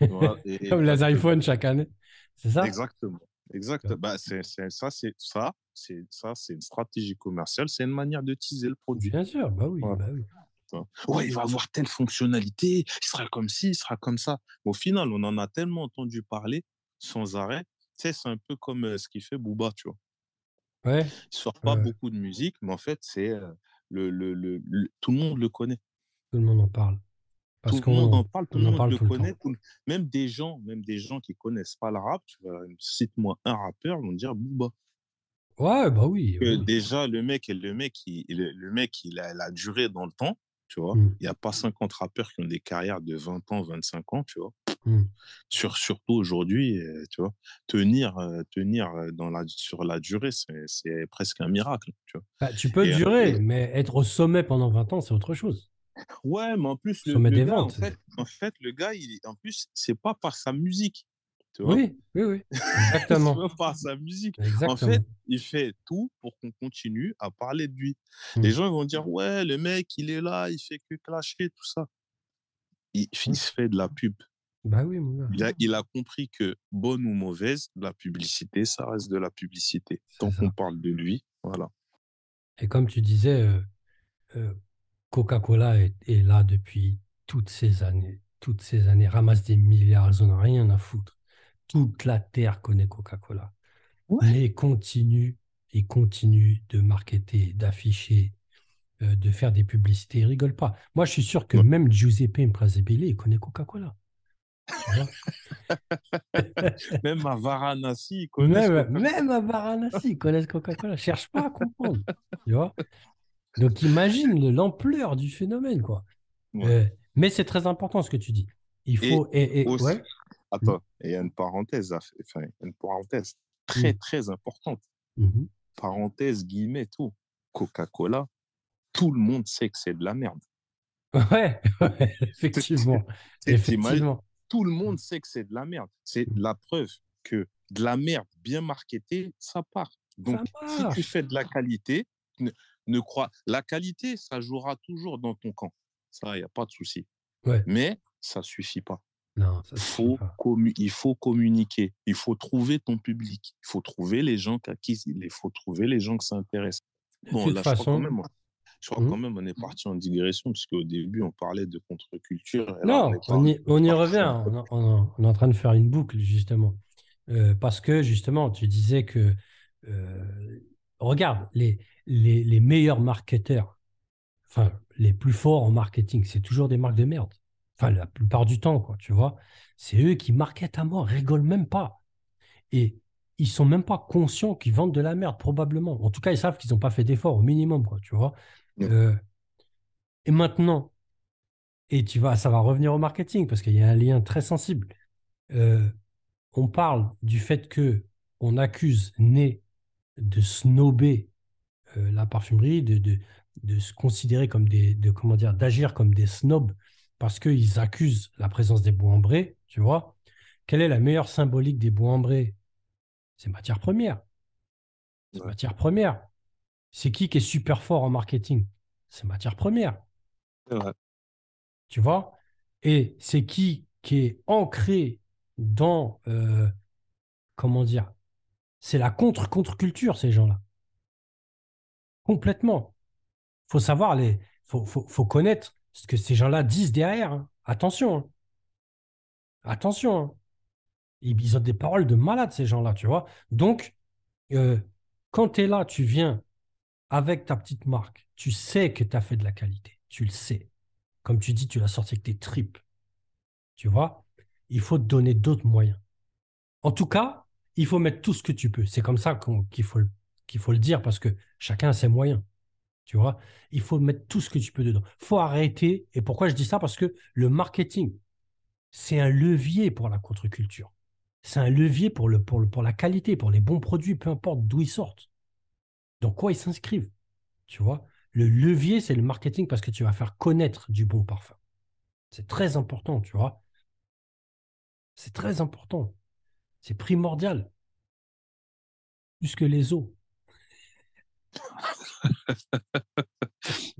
Voilà, et- Comme les iPhones chaque année. C'est ça? Exactement. Exact. Ouais. Bah, c'est, c'est, ça, c'est ça, c'est ça, c'est une stratégie commerciale, c'est une manière de teaser le produit. Bien sûr, bah oui, Voilà. bah oui. Ouais, il va avoir telle fonctionnalité, il sera comme ci, il sera comme ça. Au final, on en a tellement entendu parler sans arrêt. Tu sais, c'est un peu comme euh, ce qu'il fait Booba, tu vois? Ouais, Il sort pas Ouais. beaucoup de musique, mais en fait, c'est euh, le, le, le, le- tout le monde le connaît. tout le monde en parle. Parce tout le monde en parle, tout le monde parle le connaît. tout même des gens, même des gens qui connaissent pas le rap, tu vas, cite-moi un rappeur, ils vont dire Booba. Ouais, bah oui. que oui. déjà le mec le mec il, le, mec il a, il a duré dans le temps tu vois? Mm. il y a pas 50 rappeurs qui ont des carrières de 20 ans 25 ans tu vois? Mm. sur surtout aujourd'hui euh, tu vois? Tenir euh, tenir euh, dans la sur la durée c'est presque un miracle tu vois? Bah, tu peux Et, durer, mais être au sommet pendant 20 ans, c'est autre chose. ouais mais en plus le, des gars, en ventes. fait en fait le gars il en plus c'est pas par sa musique tu vois? Oui, oui, oui. Exactement. pas par sa musique En fait, il fait tout pour qu'on continue à parler de lui. Les gens ils vont dire ouais, le mec, il est là, il fait que clasher tout ça. Il, il Mm. se fait de la pub. Bah oui, mon gars. Il a, il a compris que bonne ou mauvaise, la publicité, ça reste de la publicité. Tant qu'on parle de lui, voilà. Et comme tu disais, euh, euh, Coca-Cola est, est là depuis toutes ces années. Toutes ces années, ramasse des milliards, ils n'en ont rien à foutre. Toute la Terre connaît Coca-Cola. Ouais. Mais continue et continue de marketer, d'afficher, euh, de faire des publicités. Ils rigolent pas. Moi, je suis sûr que Ouais. même Giuseppe Imprasibile, il connaît Coca-Cola. Même à Varanasi, ils connaissent même, Coca-Cola. même à Varanasi, ils connaissent Coca-Cola. Cherche pas à comprendre. Tu vois? Donc imagine le- l'ampleur du phénomène, quoi. Ouais. Euh, mais c'est très important ce que tu dis. Il Et faut. Et, et- aussi- ouais, Attends, et il y a une parenthèse, enfin, une parenthèse très, Mm. très importante. mhm. Parenthèse, guillemets, tout. Coca-Cola, tout le monde sait que c'est de la merde. ouais, ouais, effectivement. Effectivement. tout le monde sait que c'est de la merde. C'est la preuve que de la merde bien marketée, ça part. Donc, si tu fais de la qualité, ne, ne crois. La qualité, ça jouera toujours dans ton camp. Ça, il n'y a pas de souci. Ouais. Mais ça suffit pas. Non, ça Faut il faut communiquer. Il faut trouver ton public. Il faut trouver les gens à qui il faut trouver les gens que ça intéresse. De Bon, toute là, je crois façon, quand même, je crois Mhm. quand même, on est parti en digression parce qu'au début, on parlait de contre-culture. non, on y, on revient. on est en train de faire une boucle, justement. Euh, parce que, justement, tu disais que, euh, regarde, les, les, les meilleurs marketeurs enfin, les plus forts en marketing, c'est toujours des marques de merde. Enfin, la plupart du temps, quoi, tu vois. C'est eux qui marketent à mort, rigolent même pas. Et ils sont même pas conscients qu'ils vendent de la merde, probablement. En tout cas, ils savent qu'ils n'ont pas fait d'efforts au minimum, quoi, tu vois. Euh, et maintenant, et tu vois, ça va revenir au marketing parce qu'il y a un lien très sensible. Euh, on parle du fait que on accuse Né de snober euh, la parfumerie, de, de, de, se considérer comme des, de comment dire, d'agir comme des snobs parce qu'ils accusent la présence des bois ambrés, tu vois. Quelle est la meilleure symbolique des bois ambrés C'est matière première. C'est matière première. C'est qui qui est super fort en marketing? C'est matière première. Tu vois? Et c'est qui qui est ancré dans, euh, comment dire, c'est la contre-contre-culture, ces gens-là. Complètement. faut savoir, il faut, faut, connaître ce que ces gens-là disent derrière. Hein. Attention. Hein. Attention. Hein. Ils ont des paroles de malades, ces gens-là, tu vois. Donc, euh, quand tu es là, tu viens avec ta petite marque, tu sais que tu as fait de la qualité. Tu le sais. Comme tu dis, tu l'as sorti avec tes tripes. Tu vois? Il faut te donner d'autres moyens. En tout cas, il faut mettre tout ce que tu peux. C'est comme ça qu'il faut, qu'il faut le dire parce que chacun a ses moyens. Tu vois? Il faut mettre tout ce que tu peux dedans. Il faut arrêter. Et pourquoi je dis ça? Parce que le marketing, c'est un levier pour la contre-culture. C'est un levier pour, la qualité, pour les bons produits, peu importe d'où ils sortent. Dans quoi ils s'inscrivent. Tu vois? Le levier, c'est le marketing parce que tu vas faire connaître du bon parfum. C'est très important, tu vois? C'est très important. C'est primordial. Plus que les eaux.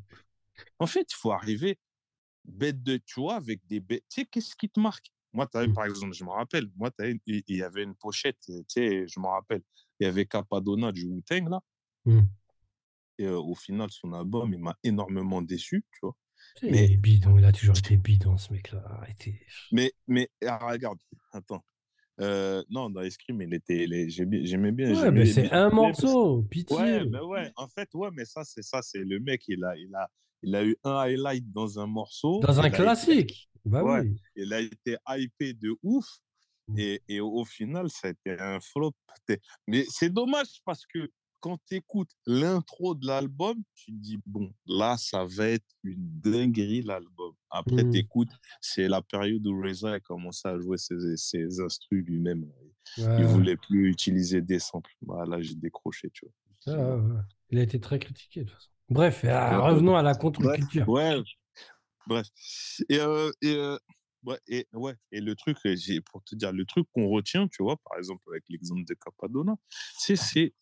en fait, il faut arriver bête de, tu vois, avec des bêtes. Tu sais, qu'est-ce qui te marque? Moi, mmh. par exemple, je me rappelle, moi, il y avait une pochette, tu sais, je me rappelle, il y avait Capadonna du wu là. Mmh. Et euh, au final, son album, il m'a énormément déçu, tu vois. Mais bidon, il a toujours été bidon, ce mec-là. Arrêtez. Mais, mais ah, regarde, attends. Euh, non, dans Escrime, il était, j'aimais bien. Ouais, mais c'est un morceau, pitié. Ouais, mais ouais, en fait, ouais, mais ça, c'est ça, c'est le mec, il a, il a, il a eu un highlight dans un morceau. Dans un classique. bah oui. Il a été hypé de ouf. Mmh. Et, et au final, ça a été un flop. Mais c'est dommage parce que quand tu écoutes l'intro de l'album, tu te dis, bon, là, ça va être une dinguerie, l'album. Après, mmh. tu écoutes, c'est la période où Reza a commencé à jouer ses, ses instrus lui-même. Il ne voulait plus utiliser des samples. Bah, là, j'ai décroché, tu vois. Ah, Il a été très critiqué, de toute façon. Bref, euh, revenons à la contre-culture. Ouais, bref. Et, euh, et, euh, ouais, et, ouais, et le truc, pour te dire, le truc qu'on retient, tu vois, par exemple, avec l'exemple de Capadonna, c'est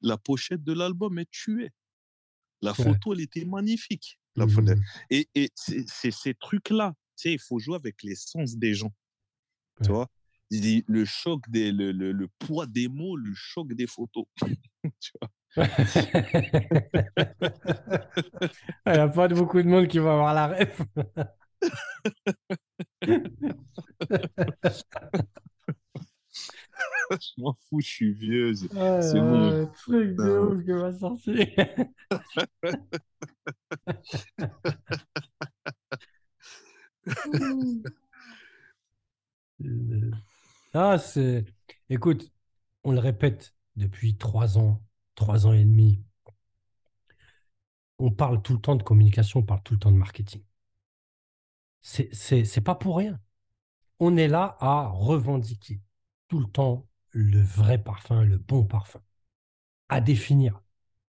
la pochette de l'album est tuée. La photo, elle était magnifique. La mmh Et, et c'est ces trucs-là, tu sais, il faut jouer avec les sens des gens. Tu vois? Le choc des, le, le, le, poids des mots, le choc des photos. tu vois? Il n'y a pas beaucoup de monde qui va avoir la rêve. je m'en fous, je suis vieux. C'est bon. Truc de ouf que va sortir. ah, c'est. Écoute, on le répète depuis trois ans, trois ans et demi. On parle tout le temps de communication, on parle tout le temps de marketing. C'est pas pour rien. On est là à revendiquer tout le temps le vrai parfum, le bon parfum. À définir.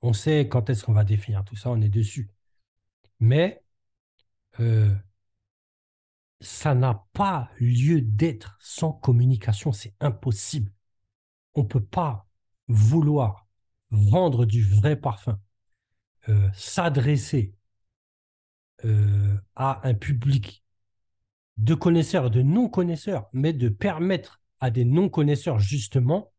On sait quand est-ce qu'on va définir tout ça, on est dessus. Mais euh, ça n'a pas lieu d'être sans communication, c'est impossible. On ne peut pas vouloir vendre du vrai parfum, euh, s'adresser euh, à un public de connaisseurs, de non-connaisseurs, mais de permettre à des non-connaisseurs, justement,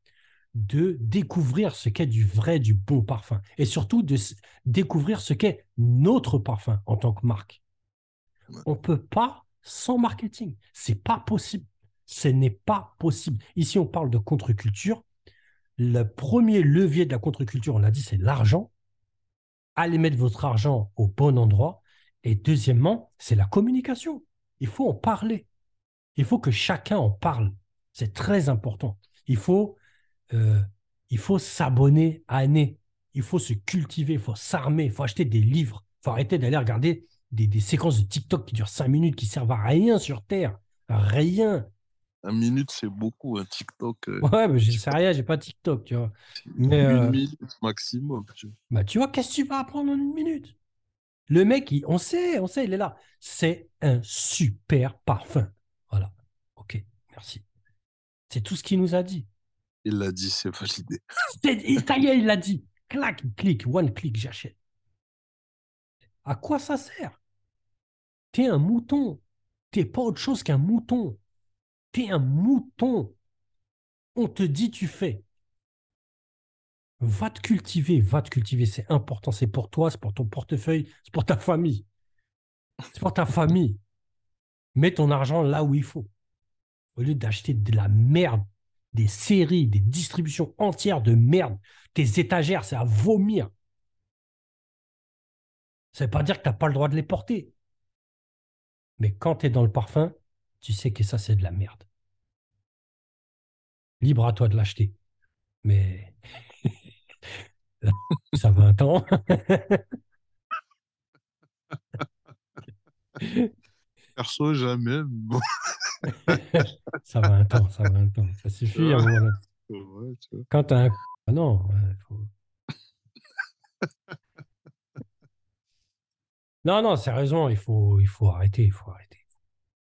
de découvrir ce qu'est du vrai, du bon parfum. Et surtout de découvrir ce qu'est notre parfum en tant que marque. On ne peut pas sans marketing. C'est pas possible. Ce n'est pas possible. Ici, on parle de contre-culture. Le premier levier de la contre-culture, on l'a dit, c'est l'argent. allez mettre votre argent au bon endroit. Et deuxièmement, c'est la communication. Il faut en parler. Il faut que chacun en parle. C'est très important. Il faut, euh, il faut s'abonner année. Il faut se cultiver, il faut s'armer, il faut acheter des livres. Il faut arrêter d'aller regarder des, des séquences de TikTok qui durent cinq minutes, qui servent à rien sur Terre. Rien. Un minute, c'est beaucoup, un TikTok. euh, Ouais, mais je sais rien, j'ai pas TikTok, tu vois. Mais, une euh, minute maximum. tu vois. Bah, tu vois, qu'est-ce que tu vas apprendre en une minute? Le mec, il- on sait, on sait, il est là. C'est un super parfum. Voilà. Ok, merci. C'est tout ce qu'il nous a dit. Il l'a dit, c'est validé. Ça y est, il l'a dit. Clac, clique, one click, j'achète. À quoi ça sert? T'es un mouton. T'es pas autre chose qu'un mouton. T'es un mouton. On te dit, tu fais. Va te cultiver, va te cultiver. C'est important. C'est pour toi, c'est pour ton portefeuille, c'est pour ta famille. C'est pour ta famille. Mets ton argent là où il faut. Au lieu d'acheter de la merde, des séries, des distributions entières de merde, tes étagères, c'est à vomir. Ça ne veut pas dire que tu n'as pas le droit de les porter. Mais quand tu es dans le parfum, tu sais que ça, c'est de la merde. Libre à toi de l'acheter. Mais ça va un temps. Perso, jamais. Bon, ça va un temps, ça va un temps. Ça suffit à un moment donné. ouais, tu. Quand tu as un... Ah non, ouais, faut- Non, non, sérieusement, il faut, il faut arrêter, il faut arrêter.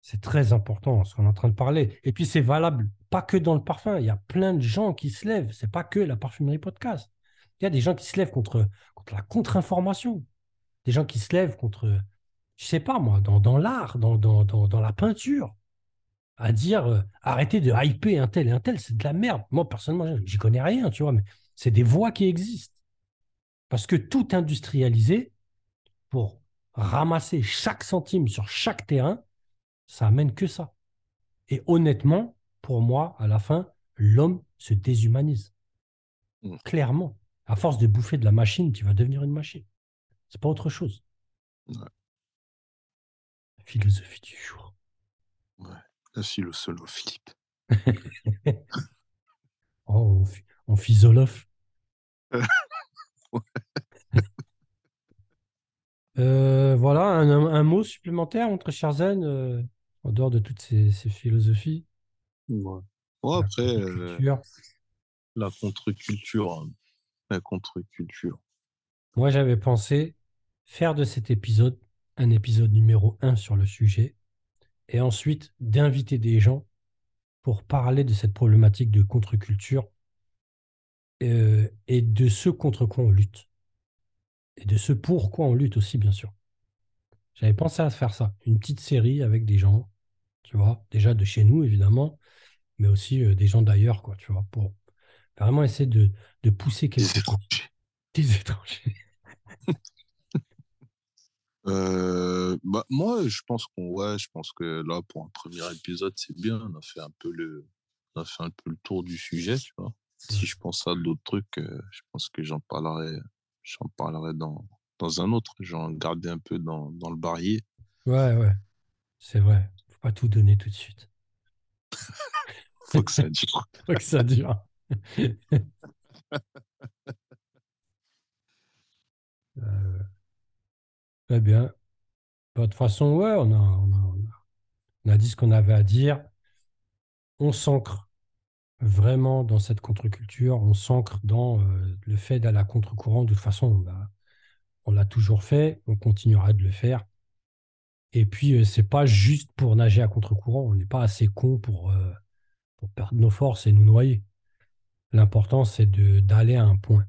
C'est très important ce qu'on est en train de parler. Et puis c'est valable pas que dans le parfum. Il y a plein de gens qui se lèvent. C'est pas que la parfumerie podcast. Il y a des gens qui se lèvent contre, contre la contre-information. Des gens qui se lèvent contre, je sais pas moi, dans, dans l'art, dans, dans, dans, dans la peinture, à dire euh, arrêtez de hyper un tel et un tel, c'est de la merde. Moi, personnellement, j'y connais rien, tu vois, mais c'est des voix qui existent. Parce que tout industrialisé, pour ramasser chaque centime sur chaque terrain, ça amène que ça. Et honnêtement, pour moi, à la fin, l'homme se déshumanise. Mm. Clairement. À force de bouffer de la machine, tu vas devenir une machine. C'est pas autre chose. Ouais. Philosophie du jour. La philo solo, Philippe. Oh, on, philosophe. Euh, voilà, un, mot supplémentaire, mon très cher Zen, euh, en dehors de toutes ces, ces philosophies? Ouais. Ouais, la après, euh, la contre-culture. hein. La contre-culture. Moi, j'avais pensé faire de cet épisode un épisode numéro un sur le sujet et ensuite d'inviter des gens pour parler de cette problématique de contre-culture euh, et de ce contre quoi on lutte. Et de ce pourquoi on lutte aussi, bien sûr. J'avais pensé à faire ça, une petite série avec des gens, tu vois, déjà de chez nous, évidemment, mais aussi euh, des gens d'ailleurs, quoi, tu vois, pour vraiment essayer de, de pousser Des chose. étrangers. Des étrangers. Euh, bah, moi, je pense qu'on, ouais, je pense que là, pour un premier épisode, c'est bien. On a fait un peu le, on a fait un peu le tour du sujet, tu vois. Si je pense à d'autres trucs, euh, je pense que j'en parlerai, j'en parlerai dans, dans un autre. J'en garder un peu dans, dans le barrier. Ouais, ouais, c'est vrai. Faut pas tout donner tout de suite. Faut que ça dure. Faut que ça dure. Euh, très bien. Bah, De toute façon, ouais, on a, dit ce qu'on avait à dire. On s'ancre vraiment dans cette contre-culture. On s'ancre dans euh, le fait d'aller à contre-courant. De toute façon, on l'a- toujours fait. On continuera de le faire. Et puis, euh, c'est pas juste pour nager à contre-courant. On n'est pas assez con pour, euh, pour perdre nos forces et nous noyer. L'important, c'est d'aller à un point.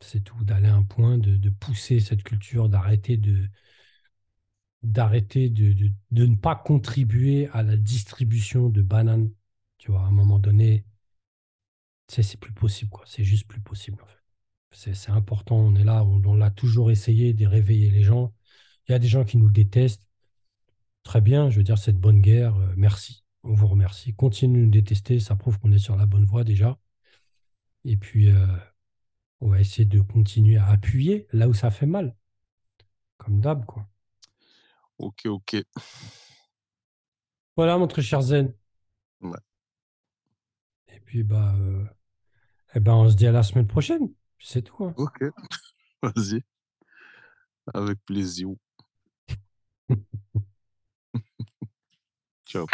C'est tout, d'aller à un point, de, pousser cette culture, d'arrêter de ne pas contribuer à la distribution de bananes. Tu vois, à un moment donné, c'est plus possible, quoi. C'est juste plus possible, en fait. C'est c'est important, on est là, on, on l'a toujours essayé de réveiller les gens. Il y a des gens qui nous détestent. Très bien, je veux dire, cette bonne guerre, euh, merci. On vous remercie. Continuez de nous détester, ça prouve qu'on est sur la bonne voie déjà. Et puis, euh, On va essayer de continuer à appuyer là où ça fait mal. Comme d'hab, quoi. Ok, ok. Voilà, mon très cher Zen. Ouais. Et puis, bah, euh, eh ben, on se dit à la semaine prochaine. C'est tout. hein. Ok. Vas-y. Avec plaisir. Ciao.